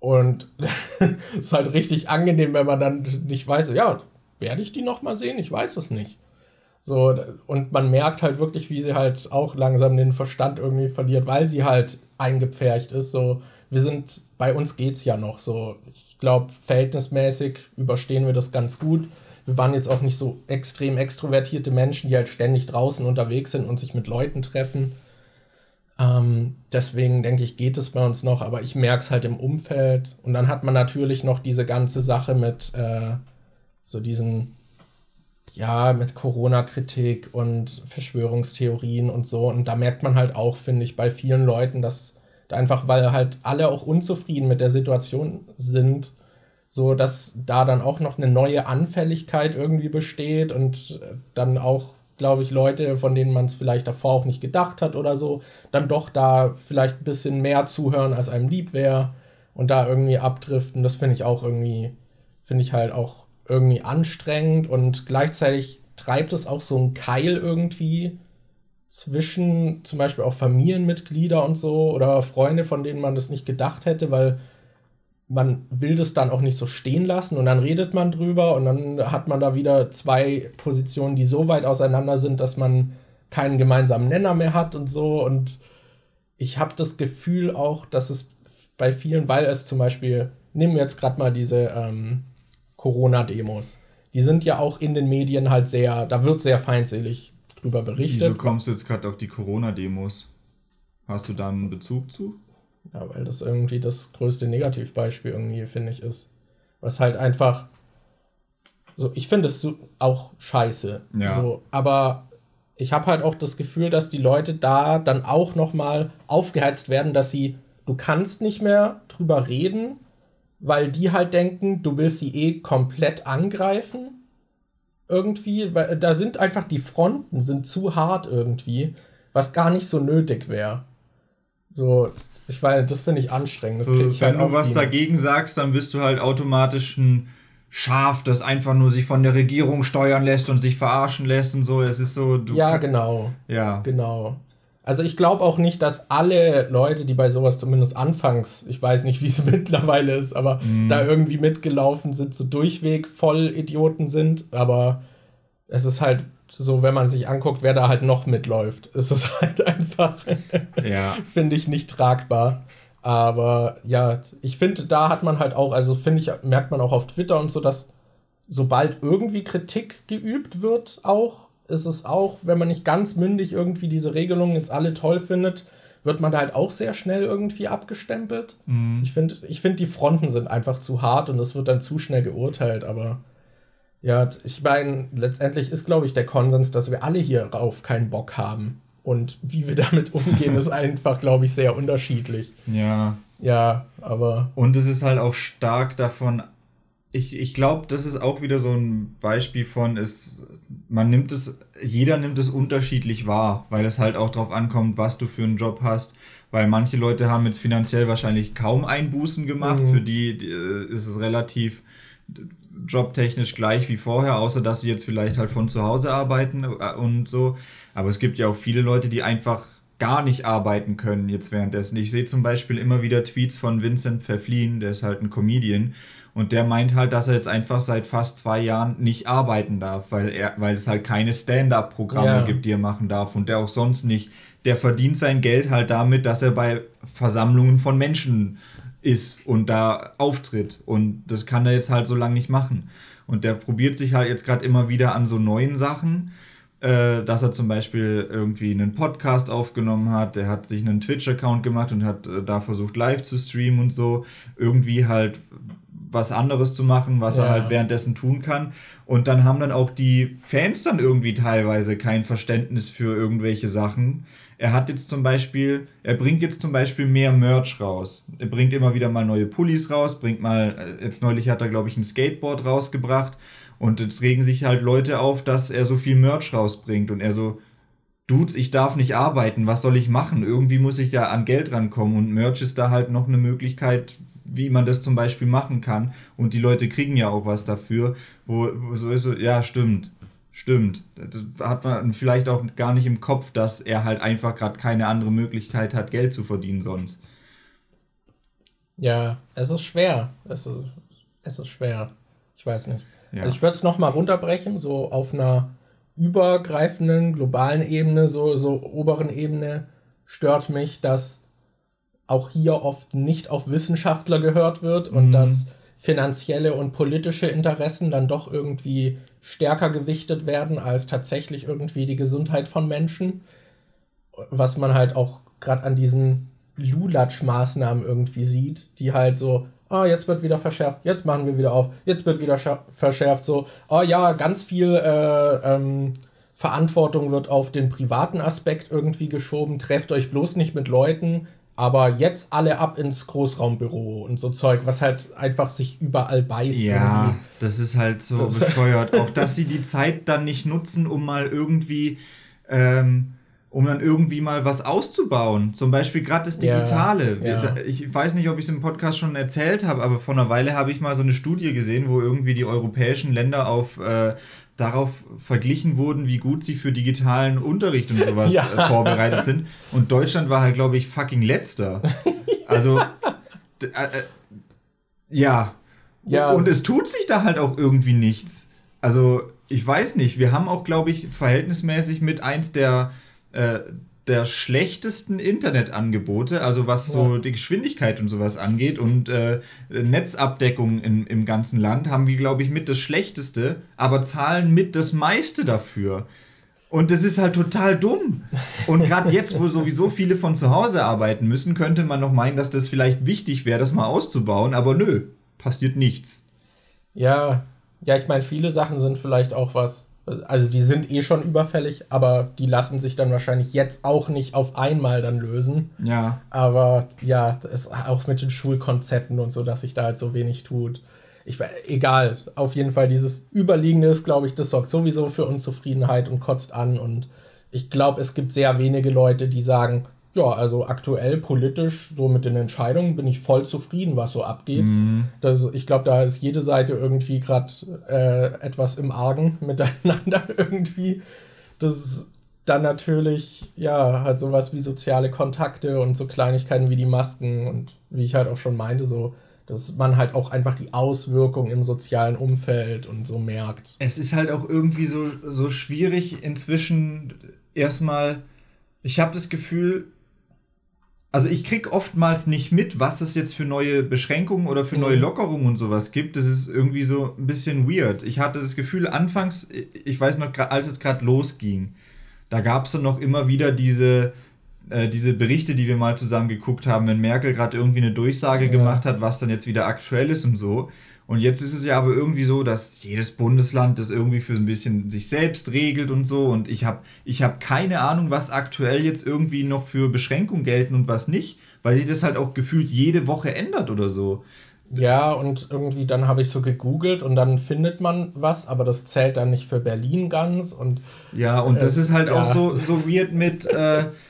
und es ist halt richtig angenehm, wenn man dann nicht weiß, ja, werde ich die nochmal sehen? Ich weiß es nicht. So, und man merkt halt wirklich, wie sie halt auch langsam den Verstand irgendwie verliert, weil sie halt eingepfercht ist. So, wir sind, bei uns geht's ja noch so. Ich glaube, verhältnismäßig überstehen wir das ganz gut wir waren jetzt auch nicht so extrem extrovertierte Menschen, die halt ständig draußen unterwegs sind und sich mit Leuten treffen. Ähm, deswegen denke ich, geht es bei uns noch, aber ich merke es halt im Umfeld. Und dann hat man natürlich noch diese ganze Sache mit äh, so diesen, ja, mit Corona-Kritik und Verschwörungstheorien und so. Und da merkt man halt auch, finde ich, bei vielen Leuten, dass einfach, weil halt alle auch unzufrieden mit der Situation sind, so dass da dann auch noch eine neue Anfälligkeit irgendwie besteht und dann auch, glaube ich, Leute, von denen man es vielleicht davor auch nicht gedacht hat oder so, dann doch da vielleicht ein bisschen mehr zuhören, als einem lieb wäre und da irgendwie abdriften. Das finde ich auch irgendwie, finde ich halt auch irgendwie anstrengend und gleichzeitig treibt es auch so einen Keil irgendwie zwischen zum Beispiel auch Familienmitglieder und so oder Freunde, von denen man das nicht gedacht hätte, weil man will das dann auch nicht so stehen lassen und dann redet man drüber und dann hat man da wieder zwei Positionen, die so weit auseinander sind, dass man keinen gemeinsamen Nenner mehr hat und so. Und ich habe das Gefühl auch, dass es bei vielen, weil es zum Beispiel, nehmen wir jetzt gerade mal diese ähm, Corona-Demos, die sind ja auch in den Medien halt sehr, da wird sehr feindselig drüber berichtet. Wieso kommst du jetzt gerade auf die Corona-Demos? Hast du da einen Bezug zu? Ja, weil das irgendwie das größte Negativbeispiel irgendwie, finde ich, ist. Was halt einfach. So, ich finde es so auch scheiße. Ja. So, aber ich habe halt auch das Gefühl, dass die Leute da dann auch nochmal aufgeheizt werden, dass sie, du kannst nicht mehr drüber reden, weil die halt denken, du willst sie eh komplett angreifen. Irgendwie, weil da sind einfach die Fronten sind zu hart irgendwie, was gar nicht so nötig wäre. So, ich weiß, das finde ich anstrengend. So, ich wenn halt du was dagegen sagst, dann bist du halt automatisch ein Schaf, das einfach nur sich von der Regierung steuern lässt und sich verarschen lässt und so. Es ist so. ja, genau. Ja. Genau. Also ich glaube auch nicht, dass alle Leute, die bei sowas zumindest anfangs, ich weiß nicht, wie es mittlerweile ist, aber mm. da irgendwie mitgelaufen sind, so durchweg voll Idioten sind. Aber es ist halt so, wenn man sich anguckt, wer da halt noch mitläuft, ist es halt einfach, ja. finde ich, nicht tragbar. Aber ja, ich finde, da hat man halt auch, also finde ich, merkt man auch auf Twitter und so, dass sobald irgendwie Kritik geübt wird, auch, ist es auch, wenn man nicht ganz mündig irgendwie diese Regelungen jetzt alle toll findet, wird man da halt auch sehr schnell irgendwie abgestempelt. Mhm. Ich finde, ich find, die Fronten sind einfach zu hart und es wird dann zu schnell geurteilt, aber ja, ich meine, letztendlich ist, glaube ich, der Konsens, dass wir alle hierauf keinen Bock haben. Und wie wir damit umgehen, ist einfach, glaube ich, sehr unterschiedlich. Ja. Ja, aber. Und es ist halt auch stark davon. Ich, ich glaube, das ist auch wieder so ein Beispiel von, ist, man nimmt es, jeder nimmt es unterschiedlich wahr, weil es halt auch darauf ankommt, was du für einen Job hast. Weil manche Leute haben jetzt finanziell wahrscheinlich kaum Einbußen gemacht, mhm. für die, die äh, ist es relativ jobtechnisch gleich wie vorher, außer dass sie jetzt vielleicht halt von zu Hause arbeiten äh, und so. Aber es gibt ja auch viele Leute, die einfach gar nicht arbeiten können jetzt währenddessen. Ich sehe zum Beispiel immer wieder Tweets von Vincent Pfefflin, der ist halt ein Comedian, und der meint halt, dass er jetzt einfach seit fast zwei Jahren nicht arbeiten darf, weil er, weil es halt keine Stand-up-Programme ja. gibt, die er machen darf und der auch sonst nicht. Der verdient sein Geld halt damit, dass er bei Versammlungen von Menschen ist und da auftritt. Und das kann er jetzt halt so lange nicht machen. Und der probiert sich halt jetzt gerade immer wieder an so neuen Sachen, äh, dass er zum Beispiel irgendwie einen Podcast aufgenommen hat, der hat sich einen Twitch-Account gemacht und hat äh, da versucht live zu streamen und so. Irgendwie halt was anderes zu machen, was ja. er halt währenddessen tun kann. Und dann haben dann auch die Fans dann irgendwie teilweise kein Verständnis für irgendwelche Sachen er hat jetzt zum Beispiel, er bringt jetzt zum Beispiel mehr Merch raus. Er bringt immer wieder mal neue Pullis raus, bringt mal, äh, jetzt neulich hat er, glaube ich, ein Skateboard rausgebracht. Und jetzt regen sich halt Leute auf, dass er so viel Merch rausbringt. Und er so, Dudes, ich darf nicht arbeiten, was soll ich machen? Irgendwie muss ich ja an Geld rankommen. Und Merch ist da halt noch eine Möglichkeit, wie man das zum Beispiel machen kann. Und die Leute kriegen ja auch was dafür. Wo, wo so ist so, ja, stimmt. Stimmt. Das hat man vielleicht auch gar nicht im Kopf, dass er halt einfach gerade keine andere Möglichkeit hat, Geld zu verdienen sonst. Ja, es ist schwer. Es ist, es ist schwer. Ich weiß nicht. Ja. Also ich würde es nochmal runterbrechen, so auf einer übergreifenden, globalen Ebene, so, so oberen Ebene, stört mich, dass auch hier oft nicht auf Wissenschaftler gehört wird und mhm. dass finanzielle und politische Interessen dann doch irgendwie stärker gewichtet werden als tatsächlich irgendwie die Gesundheit von Menschen. Was man halt auch gerade an diesen Lulatsch-Maßnahmen irgendwie sieht, die halt so, ah, jetzt wird wieder verschärft, jetzt machen wir wieder auf, jetzt wird wieder verschärft, so, oh ja, ganz viel äh, ähm, Verantwortung wird auf den privaten Aspekt irgendwie geschoben, trefft euch bloß nicht mit Leuten, aber jetzt alle ab ins Großraumbüro und so Zeug, was halt einfach sich überall beißt. Ja, irgendwie. das ist halt so das bescheuert. Auch dass sie die Zeit dann nicht nutzen, um mal irgendwie, ähm, um dann irgendwie mal was auszubauen. Zum Beispiel gerade das Digitale. Ja, ja. Ich weiß nicht, ob ich es im Podcast schon erzählt habe, aber vor einer Weile habe ich mal so eine Studie gesehen, wo irgendwie die europäischen Länder auf äh, darauf verglichen wurden, wie gut sie für digitalen Unterricht und sowas ja. Äh, vorbereitet sind. Und Deutschland war halt, glaube ich, fucking letzter. Also, äh, äh, Ja. ja. Und es tut sich da halt auch irgendwie nichts. Also, ich weiß nicht. Wir haben auch, glaube ich, verhältnismäßig mit eins der, äh, der schlechtesten Internetangebote, also was so ja. die Geschwindigkeit und sowas angeht und äh, Netzabdeckung in, im ganzen Land, haben wir, glaube ich, mit das schlechteste, aber zahlen mit das meiste dafür. Und das ist halt total dumm. Und gerade jetzt, wo sowieso viele von zu Hause arbeiten müssen, könnte man noch meinen, dass das vielleicht wichtig wäre, das mal auszubauen, aber nö, passiert nichts. Ja, ja, ich meine, viele Sachen sind vielleicht auch was, also die sind eh schon überfällig, aber die lassen sich dann wahrscheinlich jetzt auch nicht auf einmal dann lösen. Ja. Aber ja, das ist auch mit den Schulkonzepten und so, dass sich da halt so wenig tut ich egal, auf jeden Fall dieses Überliegende ist, glaube ich, das sorgt sowieso für Unzufriedenheit und kotzt an. Und ich glaube, es gibt sehr wenige Leute, die sagen, ja, also aktuell politisch, so mit den Entscheidungen bin ich voll zufrieden, was so abgeht. Mhm. Das, ich glaube, da ist jede Seite irgendwie gerade äh, etwas im Argen miteinander irgendwie. Das ist dann natürlich, ja, halt sowas wie soziale Kontakte und so Kleinigkeiten wie die Masken und wie ich halt auch schon meinte, so dass man halt auch einfach die Auswirkungen im sozialen Umfeld und so merkt. Es ist halt auch irgendwie so, so schwierig inzwischen erstmal, ich habe das Gefühl, also ich krieg oftmals nicht mit, was es jetzt für neue Beschränkungen oder für neue mhm. Lockerungen und sowas gibt. Das ist irgendwie so ein bisschen weird. Ich hatte das Gefühl, anfangs, ich weiß noch, als es gerade losging, da gab es dann noch immer wieder diese, äh, diese Berichte, die wir mal zusammen geguckt haben, wenn Merkel gerade irgendwie eine Durchsage ja. gemacht hat, was dann jetzt wieder aktuell ist und so. Und jetzt ist es ja aber irgendwie so, dass jedes Bundesland das irgendwie für ein bisschen sich selbst regelt und so. Und ich habe ich hab keine Ahnung, was aktuell jetzt irgendwie noch für Beschränkungen gelten und was nicht, weil sich das halt auch gefühlt jede Woche ändert oder so. Ja, und irgendwie dann habe ich so gegoogelt und dann findet man was, aber das zählt dann nicht für Berlin ganz. Und, ja, und das äh, ist halt ja. auch so, so weird mit. Äh,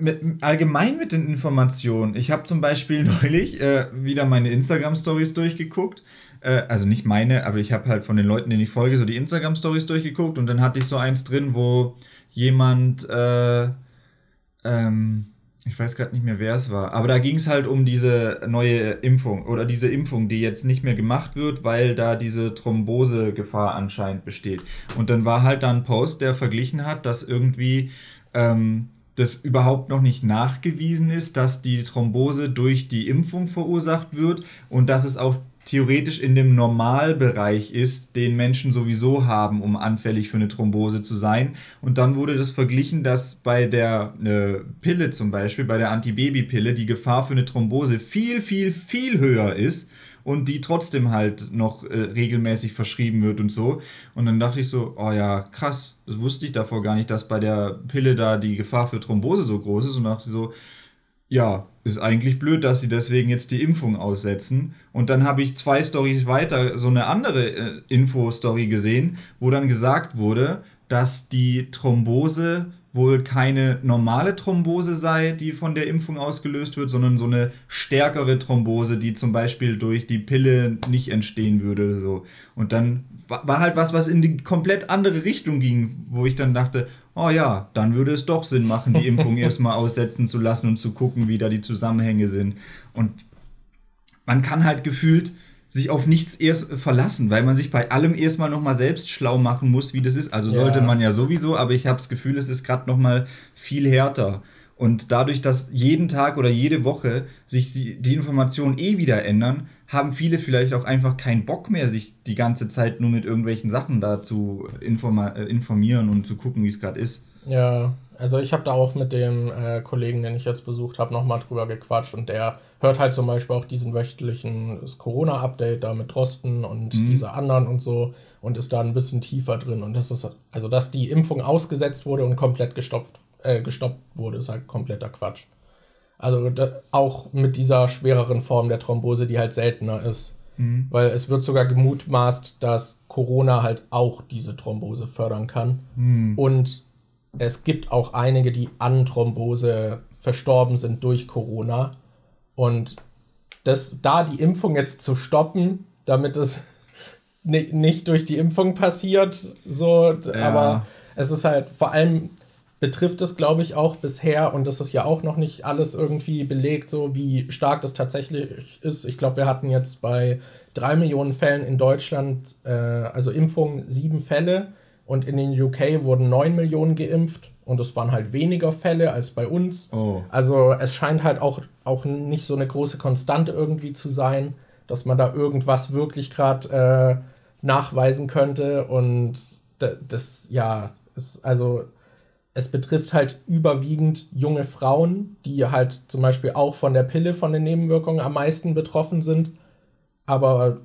mit, allgemein mit den Informationen. Ich habe zum Beispiel neulich äh, wieder meine Instagram-Stories durchgeguckt. Äh, also nicht meine, aber ich habe halt von den Leuten, denen ich folge, so die Instagram-Stories durchgeguckt und dann hatte ich so eins drin, wo jemand, äh, ähm, ich weiß gerade nicht mehr, wer es war, aber da ging es halt um diese neue Impfung oder diese Impfung, die jetzt nicht mehr gemacht wird, weil da diese Thrombosegefahr anscheinend besteht. Und dann war halt da ein Post, der verglichen hat, dass irgendwie ähm, das überhaupt noch nicht nachgewiesen ist, dass die Thrombose durch die Impfung verursacht wird und dass es auch theoretisch in dem Normalbereich ist, den Menschen sowieso haben, um anfällig für eine Thrombose zu sein. Und dann wurde das verglichen, dass bei der äh, Pille zum Beispiel, bei der Antibabypille, die Gefahr für eine Thrombose viel, viel, viel höher ist und die trotzdem halt noch äh, regelmäßig verschrieben wird und so. Und dann dachte ich so, oh ja, krass, das wusste ich davor gar nicht, dass bei der Pille da die Gefahr für Thrombose so groß ist. Und dachte so, ja, ist eigentlich blöd, dass sie deswegen jetzt die Impfung aussetzen. Und dann habe ich zwei Stories weiter so eine andere äh, Info-Story gesehen, wo dann gesagt wurde, dass die Thrombose wohl keine normale Thrombose sei, die von der Impfung ausgelöst wird, sondern so eine stärkere Thrombose, die zum Beispiel durch die Pille nicht entstehen würde. So. Und dann war halt was, was in die komplett andere Richtung ging, wo ich dann dachte, oh ja, dann würde es doch Sinn machen, die Impfung erstmal aussetzen zu lassen und zu gucken, wie da die Zusammenhänge sind. Und man kann halt gefühlt sich auf nichts erst verlassen, weil man sich bei allem erstmal nochmal selbst schlau machen muss, wie das ist. Also sollte ja. man ja sowieso, aber ich habe das Gefühl, es ist gerade nochmal viel härter. Und dadurch, dass jeden Tag oder jede Woche sich die Informationen eh wieder ändern, haben viele vielleicht auch einfach keinen Bock mehr, sich die ganze Zeit nur mit irgendwelchen Sachen da zu äh, informieren und zu gucken, wie es gerade ist. Ja, also ich habe da auch mit dem äh, Kollegen, den ich jetzt besucht habe, nochmal drüber gequatscht und der hört halt zum Beispiel auch diesen wöchentlichen Corona-Update da mit Drosten und mhm. diese anderen und so und ist da ein bisschen tiefer drin. Und das ist, also dass die Impfung ausgesetzt wurde und komplett gestopft, äh, gestoppt wurde, ist halt kompletter Quatsch. Also da, auch mit dieser schwereren Form der Thrombose, die halt seltener ist. Mhm. Weil es wird sogar gemutmaßt, dass Corona halt auch diese Thrombose fördern kann. Mhm. Und es gibt auch einige, die an Thrombose verstorben sind durch Corona. Und das, da die Impfung jetzt zu stoppen, damit es nicht durch die Impfung passiert, so, ja. aber es ist halt vor allem, betrifft es, glaube ich, auch bisher, und das ist ja auch noch nicht alles irgendwie belegt, so wie stark das tatsächlich ist. Ich glaube, wir hatten jetzt bei drei Millionen Fällen in Deutschland, äh, also Impfungen, sieben Fälle. Und in den UK wurden neun Millionen geimpft. Und es waren halt weniger Fälle als bei uns. Oh. Also es scheint halt auch, auch nicht so eine große Konstante irgendwie zu sein, dass man da irgendwas wirklich gerade äh, nachweisen könnte. Und das, ja, ist also es betrifft halt überwiegend junge Frauen, die halt zum Beispiel auch von der Pille, von den Nebenwirkungen am meisten betroffen sind. Aber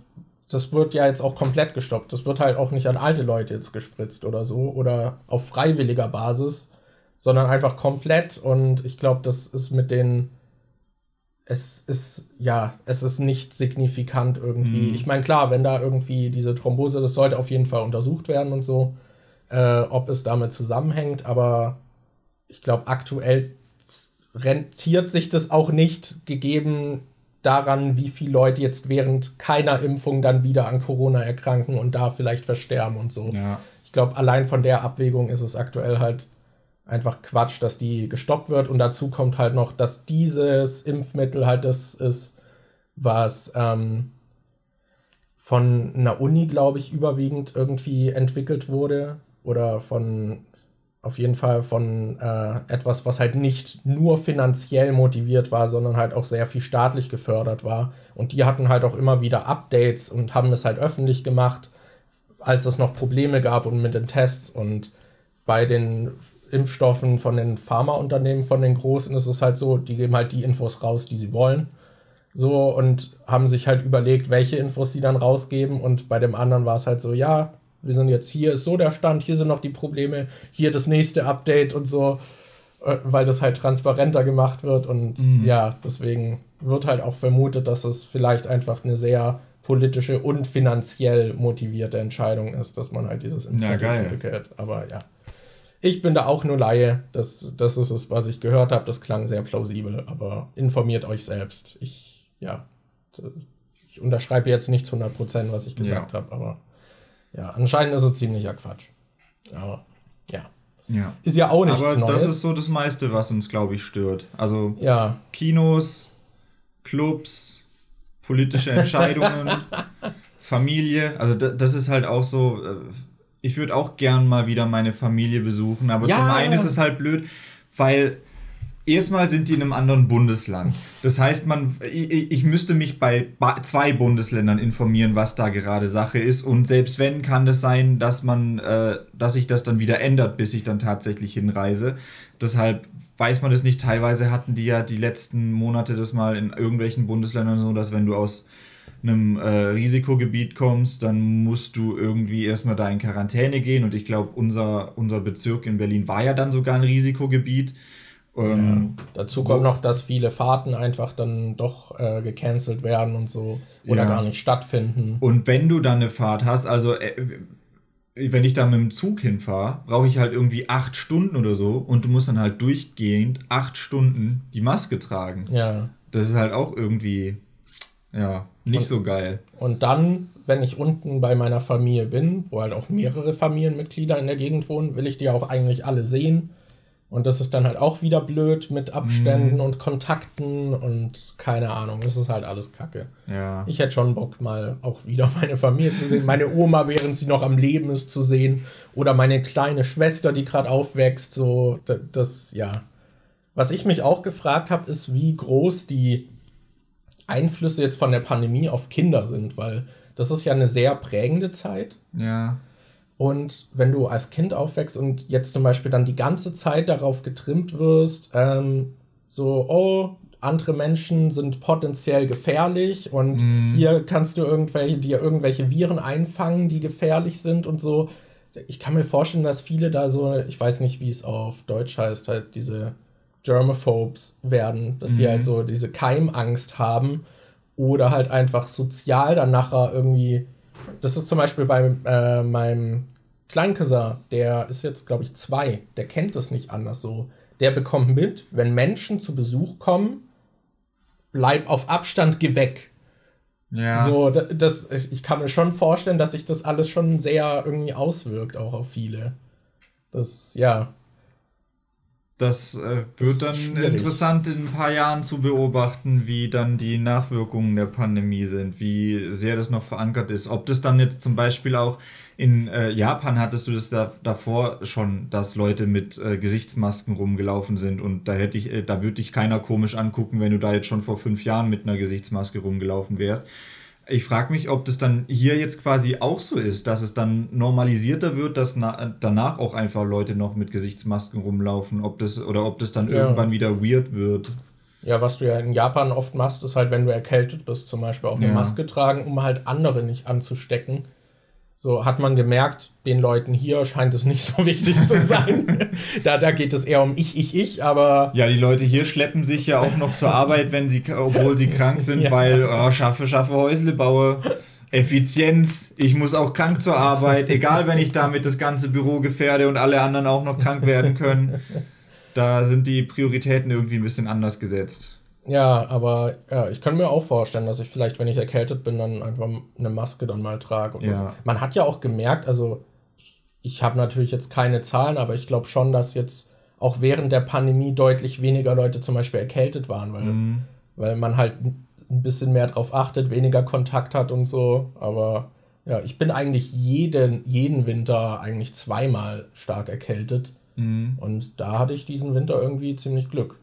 das wird ja jetzt auch komplett gestoppt. Das wird halt auch nicht an alte Leute jetzt gespritzt oder so oder auf freiwilliger Basis, sondern einfach komplett. Und ich glaube, das ist mit den. Es ist, ja, es ist nicht signifikant irgendwie. Mhm. Ich meine, klar, wenn da irgendwie diese Thrombose, das sollte auf jeden Fall untersucht werden und so äh, ob es damit zusammenhängt, aber ich glaube, aktuell rentiert sich das auch nicht, gegeben daran, wie viele Leute jetzt während keiner Impfung dann wieder an Corona erkranken und da vielleicht versterben und so. Ja. Ich glaube, allein von der Abwägung ist es aktuell halt einfach Quatsch, dass die gestoppt wird. Und dazu kommt halt noch, dass dieses Impfmittel halt das ist, was ähm, von einer Uni, glaube ich, überwiegend irgendwie entwickelt wurde oder von auf jeden Fall von äh, etwas, was halt nicht nur finanziell motiviert war, sondern halt auch sehr viel staatlich gefördert war. Und die hatten halt auch immer wieder Updates und haben es halt öffentlich gemacht, als es noch Probleme gab und mit den Tests. Und bei den Impfstoffen von den Pharmaunternehmen, von den Großen, ist es halt so, die geben halt die Infos raus, die sie wollen. So und haben sich halt überlegt, welche Infos sie dann rausgeben. Und bei dem anderen war es halt so, ja, wir sind jetzt hier, ist so der Stand, hier sind noch die Probleme, hier das nächste Update und so, äh, weil das halt transparenter gemacht wird und mhm. ja, deswegen wird halt auch vermutet, dass es vielleicht einfach eine sehr politische und finanziell motivierte Entscheidung ist, dass man halt dieses Impfmittel ja, zurückhält. Aber ja, ich bin da auch nur Laie. Das, das ist es, was ich gehört habe. Das klang sehr plausibel, aber informiert euch selbst. Ich, ja, ich unterschreibe jetzt nicht 100%, was ich gesagt ja. habe, aber ja, anscheinend ist es ziemlicher Quatsch. Aber ja. Ja. Ist ja auch nichts Aber Neues. das ist so das meiste, was uns, glaube ich, stört. Also ja. Kinos, Clubs, politische Entscheidungen, Familie. Also das ist halt auch so. Äh, ich würde auch gern mal wieder meine Familie besuchen, aber ja. zum einen ist es halt blöd, weil Erstmal sind die in einem anderen Bundesland. Das heißt, man, ich, ich, müsste mich bei zwei Bundesländern informieren, was da gerade Sache ist. Und selbst wenn, kann es das sein, dass man, äh, dass sich das dann wieder ändert, bis ich dann tatsächlich hinreise. Deshalb weiß man das nicht. Teilweise hatten die ja die letzten Monate das mal in irgendwelchen Bundesländern so, dass wenn du aus einem äh, Risikogebiet kommst, dann musst du irgendwie erstmal da in Quarantäne gehen. Und ich glaube, unser, unser Bezirk in Berlin war ja dann sogar ein Risikogebiet. Ähm, ja. Dazu kommt noch, dass viele Fahrten einfach dann doch äh, gecancelt werden und so oder ja. gar nicht stattfinden. Und wenn du dann eine Fahrt hast, also äh, wenn ich da mit dem Zug hinfahre, brauche ich halt irgendwie acht Stunden oder so und du musst dann halt durchgehend acht Stunden die Maske tragen. Ja. Das ist halt auch irgendwie, ja, nicht und, so geil. Und dann, wenn ich unten bei meiner Familie bin, wo halt auch mehrere Familienmitglieder in der Gegend wohnen, will ich die auch eigentlich alle sehen und das ist dann halt auch wieder blöd mit Abständen mhm. und Kontakten und keine Ahnung. Das ist halt alles Kacke. Ja. Ich hätte schon Bock, mal auch wieder meine Familie zu sehen. Meine Oma, während sie noch am Leben ist, zu sehen. Oder meine kleine Schwester, die gerade aufwächst. So, das, das, ja. Was ich mich auch gefragt habe, ist, wie groß die Einflüsse jetzt von der Pandemie auf Kinder sind, weil das ist ja eine sehr prägende Zeit. Ja. Und wenn du als Kind aufwächst und jetzt zum Beispiel dann die ganze Zeit darauf getrimmt wirst, ähm, so, oh, andere Menschen sind potenziell gefährlich und mm. hier kannst du irgendwelche, dir irgendwelche Viren einfangen, die gefährlich sind und so. Ich kann mir vorstellen, dass viele da so, ich weiß nicht, wie es auf Deutsch heißt, halt diese Germophobes werden, dass mm. sie halt mhm. so diese Keimangst haben oder halt einfach sozial dann nachher irgendwie das ist zum Beispiel bei äh, meinem Kleincousin, der ist jetzt, glaube ich, zwei, der kennt das nicht anders so. Der bekommt mit, wenn Menschen zu Besuch kommen, bleib auf Abstand, geh weg. Ja. So, das, ich kann mir schon vorstellen, dass sich das alles schon sehr irgendwie auswirkt, auch auf viele. Das, ja. Das äh, wird dann schwierig. interessant in ein paar Jahren zu beobachten, wie dann die Nachwirkungen der Pandemie sind, wie sehr das noch verankert ist. Ob das dann jetzt zum Beispiel auch in äh, Japan hattest du das da, davor schon, dass Leute mit äh, Gesichtsmasken rumgelaufen sind und da hätte ich, äh, da würde dich keiner komisch angucken, wenn du da jetzt schon vor fünf Jahren mit einer Gesichtsmaske rumgelaufen wärst. Ich frage mich, ob das dann hier jetzt quasi auch so ist, dass es dann normalisierter wird, dass danach auch einfach Leute noch mit Gesichtsmasken rumlaufen, ob das oder ob das dann ja. irgendwann wieder weird wird. Ja, was du ja in Japan oft machst, ist halt, wenn du erkältet bist, zum Beispiel auch eine ja. Maske tragen, um halt andere nicht anzustecken. So hat man gemerkt, den Leuten hier scheint es nicht so wichtig zu sein. da, da geht es eher um ich, ich, ich, aber. Ja, die Leute hier schleppen sich ja auch noch zur Arbeit, wenn sie, obwohl sie krank sind, ja. weil oh, schaffe, schaffe Häusle baue. Effizienz, ich muss auch krank zur Arbeit, egal wenn ich damit das ganze Büro gefährde und alle anderen auch noch krank werden können. Da sind die Prioritäten irgendwie ein bisschen anders gesetzt. Ja, aber ja, ich kann mir auch vorstellen, dass ich vielleicht, wenn ich erkältet bin, dann einfach eine Maske dann mal trage. Ja. So. Man hat ja auch gemerkt, also ich habe natürlich jetzt keine Zahlen, aber ich glaube schon, dass jetzt auch während der Pandemie deutlich weniger Leute zum Beispiel erkältet waren, weil, mhm. weil man halt ein bisschen mehr drauf achtet, weniger Kontakt hat und so. Aber ja, ich bin eigentlich jeden, jeden Winter eigentlich zweimal stark erkältet. Mhm. Und da hatte ich diesen Winter irgendwie ziemlich Glück,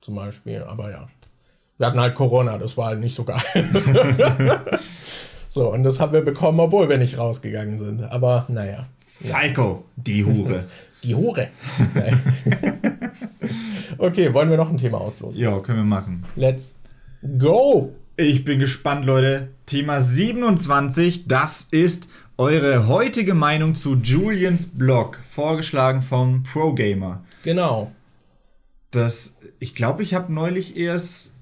zum Beispiel. Aber ja. Wir hatten halt Corona, das war halt nicht so geil. so, und das haben wir bekommen, obwohl wir nicht rausgegangen sind. Aber naja. Falco, die Hure. die Hure. okay, wollen wir noch ein Thema auslosen? Ja, können wir machen. Let's go! Ich bin gespannt, Leute. Thema 27, das ist eure heutige Meinung zu Julians Blog, vorgeschlagen vom Pro Gamer. Genau. Das, ich glaube, ich habe neulich erst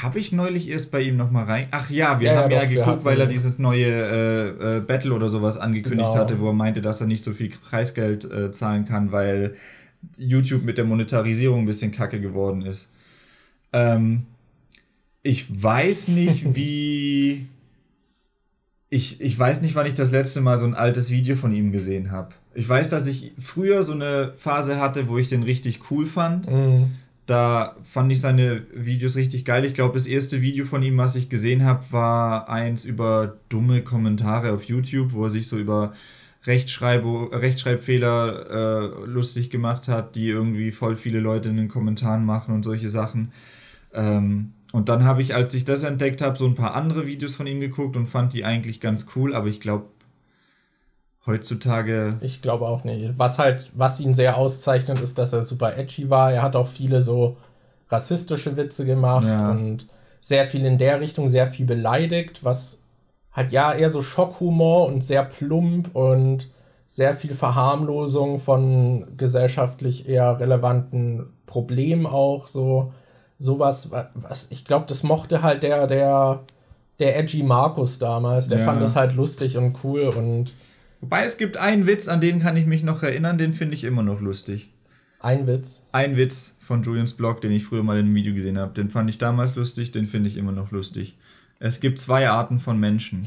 habe ich neulich erst bei ihm nochmal rein. Ach ja, wir ja, haben ja, ja geguckt, weil er dieses neue äh, äh, Battle oder sowas angekündigt genau. hatte, wo er meinte, dass er nicht so viel Preisgeld äh, zahlen kann, weil YouTube mit der Monetarisierung ein bisschen kacke geworden ist. Ähm, ich weiß nicht, wie. ich, ich weiß nicht, wann ich das letzte Mal so ein altes Video von ihm gesehen habe. Ich weiß, dass ich früher so eine Phase hatte, wo ich den richtig cool fand. Mhm da fand ich seine Videos richtig geil. Ich glaube, das erste Video von ihm, was ich gesehen habe, war eins über dumme Kommentare auf YouTube, wo er sich so über Rechtschreib Rechtschreibfehler äh, lustig gemacht hat, die irgendwie voll viele Leute in den Kommentaren machen und solche Sachen. Ähm, und dann habe ich, als ich das entdeckt habe, so ein paar andere Videos von ihm geguckt und fand die eigentlich ganz cool, aber ich glaube, heutzutage. Ich glaube auch nicht. Was halt, was ihn sehr auszeichnet, ist, dass er super edgy war. Er hat auch viele so rassistische Witze gemacht ja. und sehr viel in der Richtung, sehr viel beleidigt, was halt ja eher so Schockhumor und sehr plump und sehr viel Verharmlosung von gesellschaftlich eher relevanten Problemen auch so sowas was ich glaube das mochte halt der der der edgy Markus damals der ja. fand das halt lustig und cool und Wobei es gibt einen Witz, an den kann ich mich noch erinnern, den finde ich immer noch lustig. Ein Witz? Ein Witz von Julians Blog, den ich früher mal in einem Video gesehen habe. Den fand ich damals lustig, den finde ich immer noch lustig. Es gibt zwei Arten von Menschen.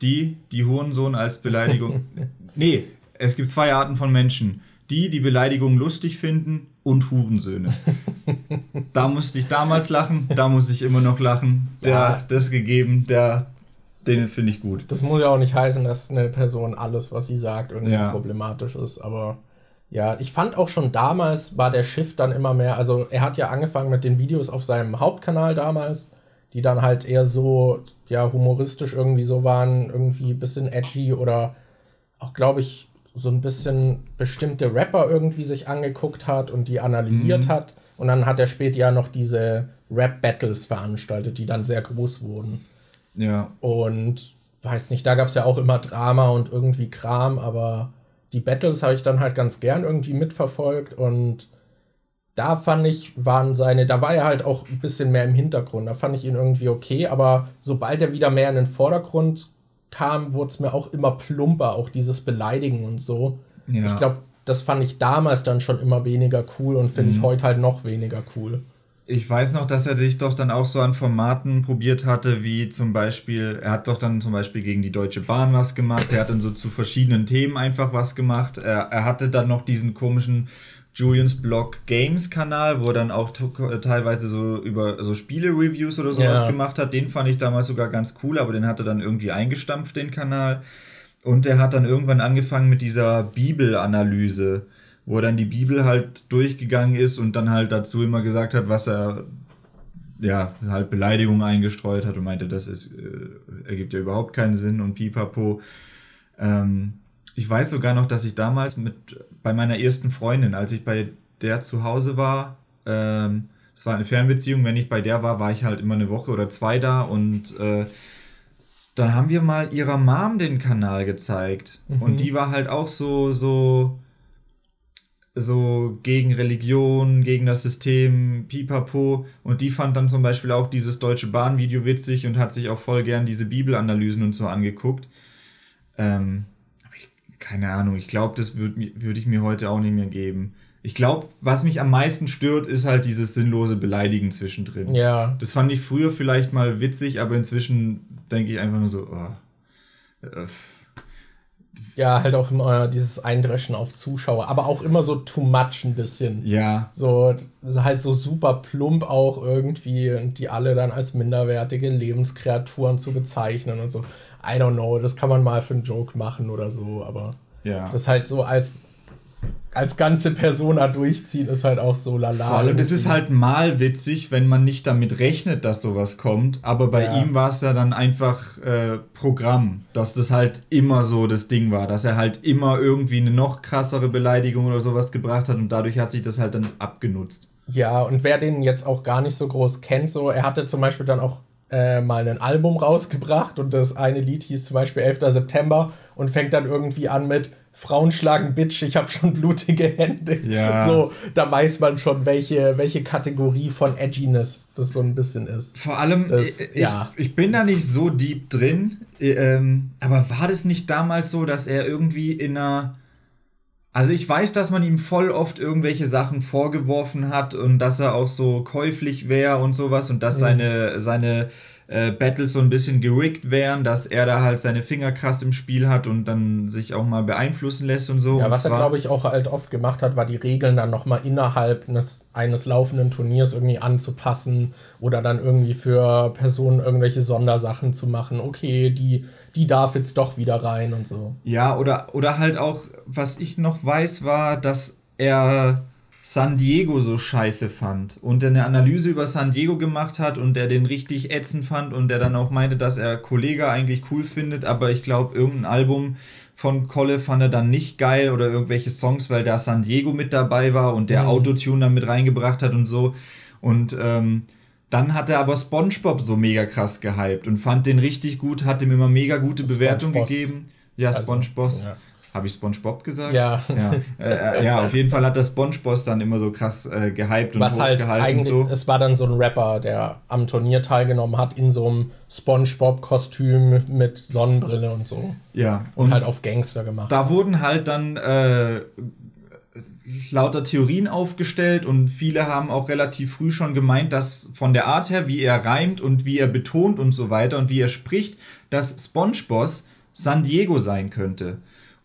Die, die Hurensohn als Beleidigung. nee, es gibt zwei Arten von Menschen. Die, die Beleidigung lustig finden und Hurensöhne. da musste ich damals lachen, da muss ich immer noch lachen. Der, ja. das gegeben, der den finde ich gut. Das muss ja auch nicht heißen, dass eine Person alles, was sie sagt, irgendwie ja. problematisch ist. Aber ja, ich fand auch schon damals war der Shift dann immer mehr. Also er hat ja angefangen mit den Videos auf seinem Hauptkanal damals, die dann halt eher so ja humoristisch irgendwie so waren, irgendwie ein bisschen edgy oder auch glaube ich so ein bisschen bestimmte Rapper irgendwie sich angeguckt hat und die analysiert mhm. hat. Und dann hat er später ja noch diese Rap-Battles veranstaltet, die dann sehr groß wurden. Ja. Und weiß nicht, da gab es ja auch immer Drama und irgendwie Kram, aber die Battles habe ich dann halt ganz gern irgendwie mitverfolgt und da fand ich, waren seine, da war er halt auch ein bisschen mehr im Hintergrund. Da fand ich ihn irgendwie okay, aber sobald er wieder mehr in den Vordergrund kam, wurde es mir auch immer plumper, auch dieses Beleidigen und so. Ja. Ich glaube, das fand ich damals dann schon immer weniger cool und finde mhm. ich heute halt noch weniger cool ich weiß noch, dass er sich doch dann auch so an Formaten probiert hatte, wie zum Beispiel, er hat doch dann zum Beispiel gegen die Deutsche Bahn was gemacht, er hat dann so zu verschiedenen Themen einfach was gemacht. Er, er hatte dann noch diesen komischen Julians Blog Games Kanal, wo er dann auch teilweise so über so Spiele-Reviews oder sowas ja. gemacht hat. Den fand ich damals sogar ganz cool, aber den hat er dann irgendwie eingestampft, den Kanal. Und er hat dann irgendwann angefangen mit dieser Bibelanalyse, wo er dann die Bibel halt durchgegangen ist und dann halt dazu immer gesagt hat, was er ja, halt Beleidigungen eingestreut hat und meinte, das ist, äh, ergibt ja überhaupt keinen Sinn und pipapo. Ähm, ich weiß sogar noch, dass ich damals mit bei meiner ersten Freundin, als ich bei der zu Hause war, ähm, es war eine Fernbeziehung, wenn ich bei der war, war ich halt immer eine Woche oder zwei da und äh, dann haben wir mal ihrer Mom den Kanal gezeigt mhm. und die war halt auch so, so, so gegen Religion, gegen das System, pipapo. Und die fand dann zum Beispiel auch dieses Deutsche Bahn-Video witzig und hat sich auch voll gern diese Bibelanalysen und so angeguckt. Ähm, ich, keine Ahnung, ich glaube, das würde würd ich mir heute auch nicht mehr geben. Ich glaube, was mich am meisten stört, ist halt dieses sinnlose Beleidigen zwischendrin. Ja. Das fand ich früher vielleicht mal witzig, aber inzwischen denke ich einfach nur so, oh, äh, ja, halt auch immer dieses Eindreschen auf Zuschauer, aber auch immer so too much ein bisschen. Ja. So, halt so super plump auch irgendwie und die alle dann als minderwertige Lebenskreaturen zu bezeichnen und so. I don't know, das kann man mal für einen Joke machen oder so, aber ja. das halt so als als ganze Persona durchziehen, ist halt auch so lala. Vor allem, es ist halt mal witzig, wenn man nicht damit rechnet, dass sowas kommt. Aber bei ja. ihm war es ja dann einfach äh, Programm, dass das halt immer so das Ding war, dass er halt immer irgendwie eine noch krassere Beleidigung oder sowas gebracht hat und dadurch hat sich das halt dann abgenutzt. Ja, und wer den jetzt auch gar nicht so groß kennt, so, er hatte zum Beispiel dann auch äh, mal ein Album rausgebracht und das eine Lied hieß zum Beispiel 11. September und fängt dann irgendwie an mit Frauen schlagen Bitch, ich habe schon blutige Hände. Ja. So, da weiß man schon, welche, welche Kategorie von Edginess das so ein bisschen ist. Vor allem, das, ich, ja. ich bin da nicht so deep drin, ähm, aber war das nicht damals so, dass er irgendwie in einer. Also ich weiß, dass man ihm voll oft irgendwelche Sachen vorgeworfen hat und dass er auch so käuflich wäre und sowas und dass mhm. seine, seine äh, Battles so ein bisschen gerickt wären, dass er da halt seine Finger krass im Spiel hat und dann sich auch mal beeinflussen lässt und so. Ja, und was er, glaube ich, auch halt oft gemacht hat, war die Regeln dann nochmal innerhalb eines, eines laufenden Turniers irgendwie anzupassen oder dann irgendwie für Personen irgendwelche Sondersachen zu machen. Okay, die, die darf jetzt doch wieder rein und so. Ja, oder, oder halt auch, was ich noch weiß, war, dass er San Diego so scheiße fand und der eine Analyse über San Diego gemacht hat und der den richtig ätzend fand und der dann auch meinte, dass er Kollege eigentlich cool findet, aber ich glaube, irgendein Album von Kolle fand er dann nicht geil oder irgendwelche Songs, weil da San Diego mit dabei war und der mhm. Autotune dann mit reingebracht hat und so. Und ähm, dann hat er aber SpongeBob so mega krass gehypt und fand den richtig gut, hat ihm immer mega gute Bewertungen gegeben. Ja, also, SpongeBob. Ja. Habe ich SpongeBob gesagt? Ja. Ja, äh, äh, ja, auf jeden Fall hat das SpongeBob dann immer so krass äh, gehypt und Was halt eigentlich, so. es war dann so ein Rapper, der am Turnier teilgenommen hat, in so einem SpongeBob-Kostüm mit Sonnenbrille und so. Ja. Und, und, halt auf Gangster gemacht. Da wurden halt dann äh, lauter Theorien aufgestellt und viele haben auch relativ früh schon gemeint, dass von der Art her, wie er reimt und wie er betont und so weiter und wie er spricht, dass SpongeBob San Diego sein könnte.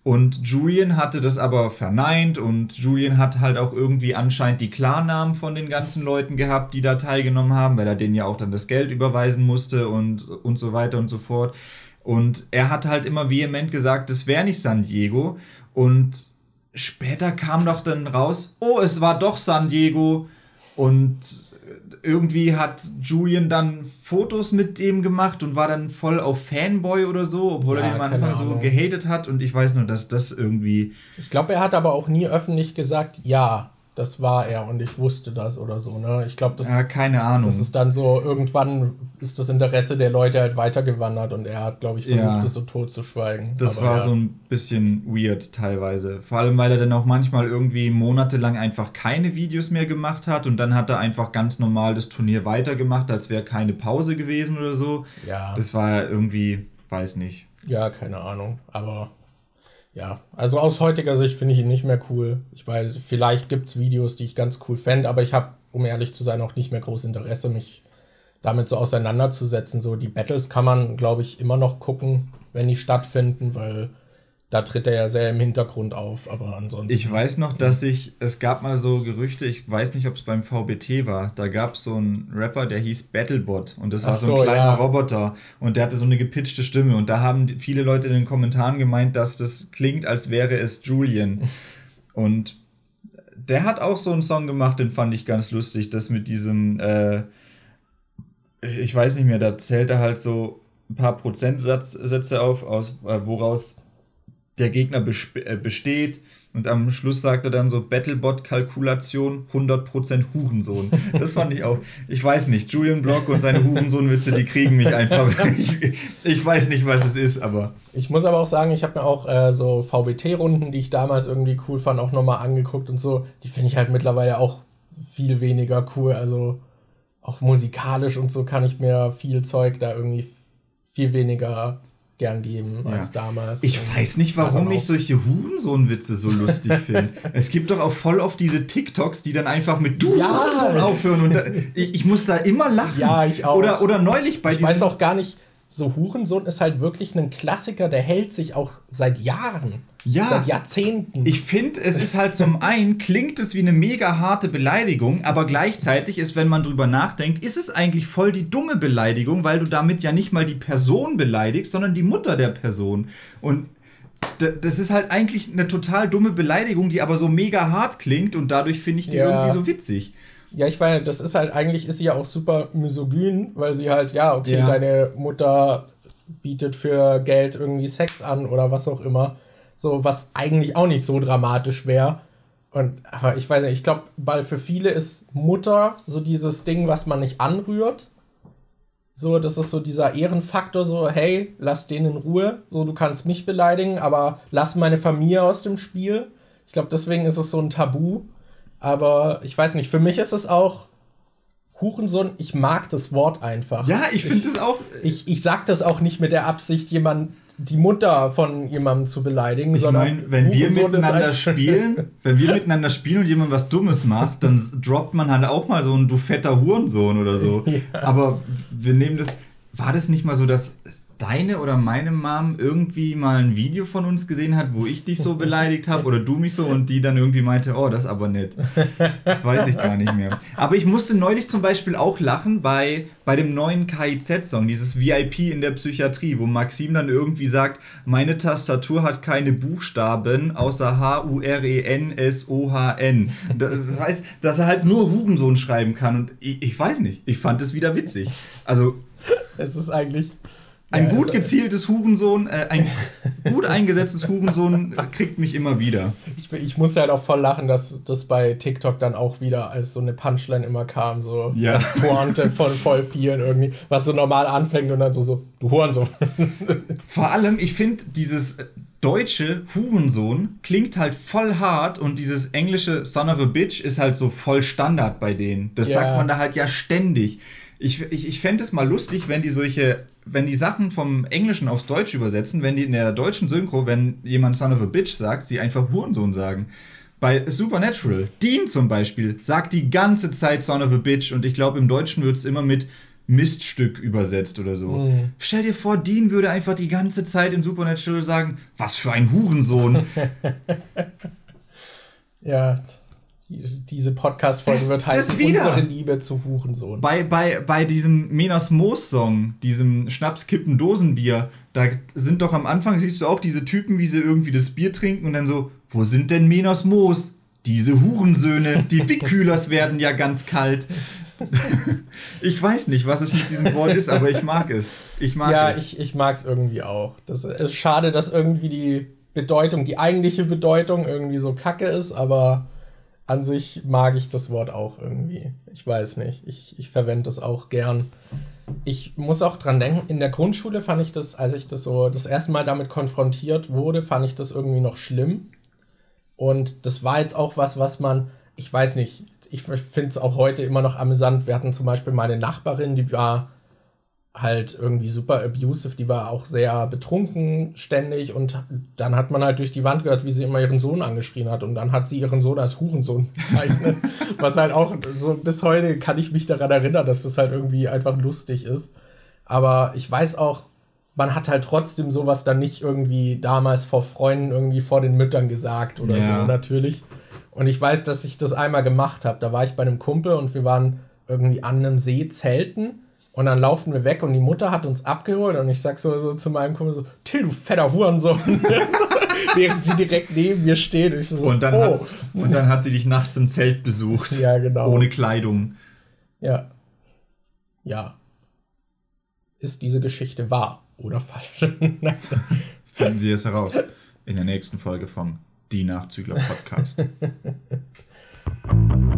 Und Julian hatte das aber verneint und Julian hat halt auch irgendwie anscheinend die Klarnamen von den ganzen Leuten gehabt, die da teilgenommen haben, weil er denen ja auch dann das Geld überweisen musste und, und so weiter und so fort. Und er hat halt immer vehement gesagt, das wäre nicht San Diego. Und später kam doch dann raus, oh, es war doch San Diego. Und irgendwie hat Julian dann Fotos mit dem gemacht und war dann voll auf Fanboy oder so, obwohl ja, er den am Anfang so gehatet hat. Und ich weiß nur, dass das irgendwie. Ich glaube, er hat aber auch nie öffentlich gesagt, ja, das war er und ich wusste das oder so. Ne? Ich glaube, das, ja, keine Ahnung. das ist dann so, irgendwann ist das Interesse der Leute halt weitergewandert und er hat, glaube ich, versucht, ja. das so tot zu schweigen. Das Aber war ja. so ein bisschen weird teilweise. Vor allem, weil er dann auch manchmal irgendwie monatelang einfach keine Videos mehr gemacht hat und dann hat er einfach ganz normal das Turnier weitergemacht, als wäre keine Pause gewesen oder so. Ja. Das war irgendwie, weiß nicht. Ja, keine Ahnung. Aber ja, also aus heutiger Sicht finde ich ihn nicht mehr cool. Ich weiß, vielleicht gibt es Videos, die ich ganz cool fände, aber ich habe, um ehrlich zu sein, auch nicht mehr groß Interesse, mich damit so auseinanderzusetzen. So die Battles kann man, glaube ich, immer noch gucken, wenn die stattfinden, weil da tritt er ja sehr im Hintergrund auf, aber ansonsten. Ich weiß noch, dass ich, es gab mal so Gerüchte, ich weiß nicht, ob es beim VBT war, da gab es so einen Rapper, der hieß Battlebot und das war so, so ein kleiner ja. Roboter und der hatte so eine gepitchte Stimme und da haben viele Leute in den Kommentaren gemeint, dass das klingt, als wäre es Julian. und der hat auch so einen Song gemacht, den fand ich ganz lustig, das mit diesem, äh, ich weiß nicht mehr, da zählt er halt so ein paar Prozentsätze auf, aus, äh, woraus der Gegner äh, besteht. Und am Schluss sagt er dann so Battlebot-Kalkulation 100% Hurensohn. Das fand ich auch. Ich weiß nicht, Julian Block und seine Hurensohn-Witze, die kriegen mich einfach. Ich, ich, weiß nicht, was es ist, aber. Ich muss aber auch sagen, ich habe mir auch äh, so VBT-Runden, die ich damals irgendwie cool fand, auch nochmal angeguckt und so. Die finde ich halt mittlerweile auch viel weniger cool. Also auch musikalisch und so kann ich mir viel Zeug da irgendwie viel weniger gern geben ja. als damals. Ich weiß nicht, warum ich solche Hurensohn-Witze so lustig finde. es gibt doch auch voll oft diese TikToks, die dann einfach mit Du ja. Aufhören und da, ich, ich, muss da immer lachen. Ja, ich auch. Oder, oder neulich bei Ich weiß auch gar nicht, so Hurensohn ist halt wirklich ein Klassiker, der hält sich auch seit Jahren. Ja. Seit Jahrzehnten. Ich finde, es ist halt zum einen, klingt es wie eine mega harte Beleidigung, aber gleichzeitig ist, wenn man drüber nachdenkt, ist es eigentlich voll die dumme Beleidigung, weil du damit ja nicht mal die Person beleidigst, sondern die Mutter der Person. Und das ist halt eigentlich eine total dumme Beleidigung, die aber so mega hart klingt und dadurch finde ich die ja. irgendwie so witzig. Ja, ich meine, das ist halt, eigentlich ist sie ja auch super misogyn, weil sie halt, ja, okay, ja. deine Mutter bietet für Geld irgendwie Sex an oder was auch immer. So, was eigentlich auch nicht so dramatisch wäre. Und, aber ich weiß nicht, ich glaube, weil für viele ist Mutter so dieses Ding, was man nicht anrührt. So, das ist so dieser Ehrenfaktor, so, hey, lass den in Ruhe. So, du kannst mich beleidigen, aber lass meine Familie aus dem Spiel. Ich glaube, deswegen ist es so ein Tabu. Aber ich weiß nicht, für mich ist es auch Hurensohn, ich mag das Wort einfach. Ja, ich finde es auch. Ich, ich sag das auch nicht mit der Absicht, jemand die Mutter von jemandem zu beleidigen. Ich meine, wenn wir miteinander spielen, wenn wir miteinander spielen und jemand was Dummes macht, dann droppt man halt auch mal so ein du fetter Hurensohn oder so. Ja. Aber wir nehmen das. War das nicht mal so, dass deine oder meine Mom irgendwie mal ein Video von uns gesehen hat, wo ich dich so beleidigt habe oder du mich so und die dann irgendwie meinte, oh, das ist aber nett. Weiß ich gar nicht mehr. Aber ich musste neulich zum Beispiel auch lachen bei, bei dem neuen KIZ-Song, dieses VIP in der Psychiatrie, wo Maxim dann irgendwie sagt, meine Tastatur hat keine Buchstaben außer H-U-R-E-N-S-O-H-N. Das heißt, dass er halt nur Hurensohn schreiben kann und ich, ich weiß nicht, ich fand es wieder witzig. Also... Es ist eigentlich ein gut gezieltes Hurensohn, äh, ein gut eingesetztes Hurensohn kriegt mich immer wieder. Ich, ich muss halt auch voll lachen, dass das bei TikTok dann auch wieder als so eine Punchline immer kam, so ja. das Pointe von voll vielen irgendwie, was so normal anfängt und dann so, so du Hurensohn. Vor allem, ich finde dieses deutsche Hurensohn klingt halt voll hart und dieses englische Son of a Bitch ist halt so voll Standard bei denen. Das ja. sagt man da halt ja ständig. Ich, ich, ich fände es mal lustig, wenn die solche wenn die Sachen vom Englischen aufs Deutsche übersetzen, wenn die in der deutschen Synchro, wenn jemand Son of a Bitch sagt, sie einfach Hurensohn sagen. Bei Supernatural, Dean zum Beispiel, sagt die ganze Zeit Son of a Bitch und ich glaube, im Deutschen wird es immer mit Miststück übersetzt oder so. Mhm. Stell dir vor, Dean würde einfach die ganze Zeit in Supernatural sagen, was für ein Hurensohn. ja, diese Podcast-Folge wird heißen Unsere Liebe zu Hurensohn. Bei, bei, bei diesem Menas Moos-Song, diesem Schnaps-Kippen-Dosenbier, da sind doch am Anfang, siehst du auch diese Typen, wie sie irgendwie das Bier trinken und dann so, wo sind denn Menas Moos? Diese Hurensöhne, die Wickkühlers werden ja ganz kalt. ich weiß nicht, was es mit diesem Wort ist, aber ich mag es. Ich mag ja, es. Ja, ich, ich mag es irgendwie auch. Das ist schade, dass irgendwie die Bedeutung, die eigentliche Bedeutung irgendwie so kacke ist, aber an sich mag ich das Wort auch irgendwie. Ich weiß nicht. Ich, ich verwende das auch gern. Ich muss auch dran denken, in der Grundschule fand ich das, als ich das so das erste Mal damit konfrontiert wurde, fand ich das irgendwie noch schlimm. Und das war jetzt auch was, was man, ich weiß nicht, ich finde es auch heute immer noch amüsant. Wir hatten zum Beispiel meine Nachbarin, die war halt irgendwie super abusive, die war auch sehr betrunken ständig und dann hat man halt durch die Wand gehört, wie sie immer ihren Sohn angeschrien hat und dann hat sie ihren Sohn als Hurensohn bezeichnet, was halt auch so bis heute kann ich mich daran erinnern, dass das halt irgendwie einfach lustig ist. Aber ich weiß auch, man hat halt trotzdem sowas dann nicht irgendwie damals vor Freunden irgendwie vor den Müttern gesagt oder ja. so, natürlich. Und ich weiß, dass ich das einmal gemacht habe. Da war ich bei einem Kumpel und wir waren irgendwie an einem See zelten. Und dann laufen wir weg und die Mutter hat uns abgeholt und ich sag so, so zu meinem Kumpel so, Till, du fetter Hurensohn. Während sie direkt neben mir steht. Und, so, und, dann oh. hat, und dann hat sie dich nachts im Zelt besucht. Ja, genau. Ohne Kleidung. Ja. Ja. Ist diese Geschichte wahr oder falsch? Finden Sie es heraus in der nächsten Folge vom Die Nachzügler Podcast.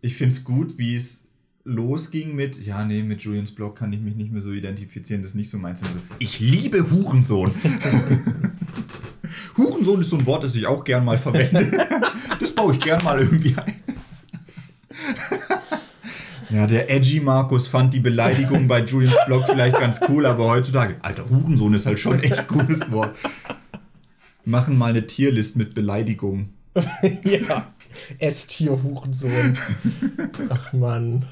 ich finde es gut, wie es losging mit, ja, nee, mit Julians Blog kann ich mich nicht mehr so identifizieren, das ist nicht so meins. So, ich liebe Hurensohn. Hurensohn ist so ein Wort, das ich auch gern mal verwende. das baue ich gern mal irgendwie ein. Ja, der edgy Markus fand die Beleidigung bei Julians Blog vielleicht ganz cool, aber heutzutage, alter, Hurensohn ist halt schon echt cooles Wort. Machen mal eine Tierlist mit Beleidigungen. ja. Esstier-Hurensohn. Ach Mann.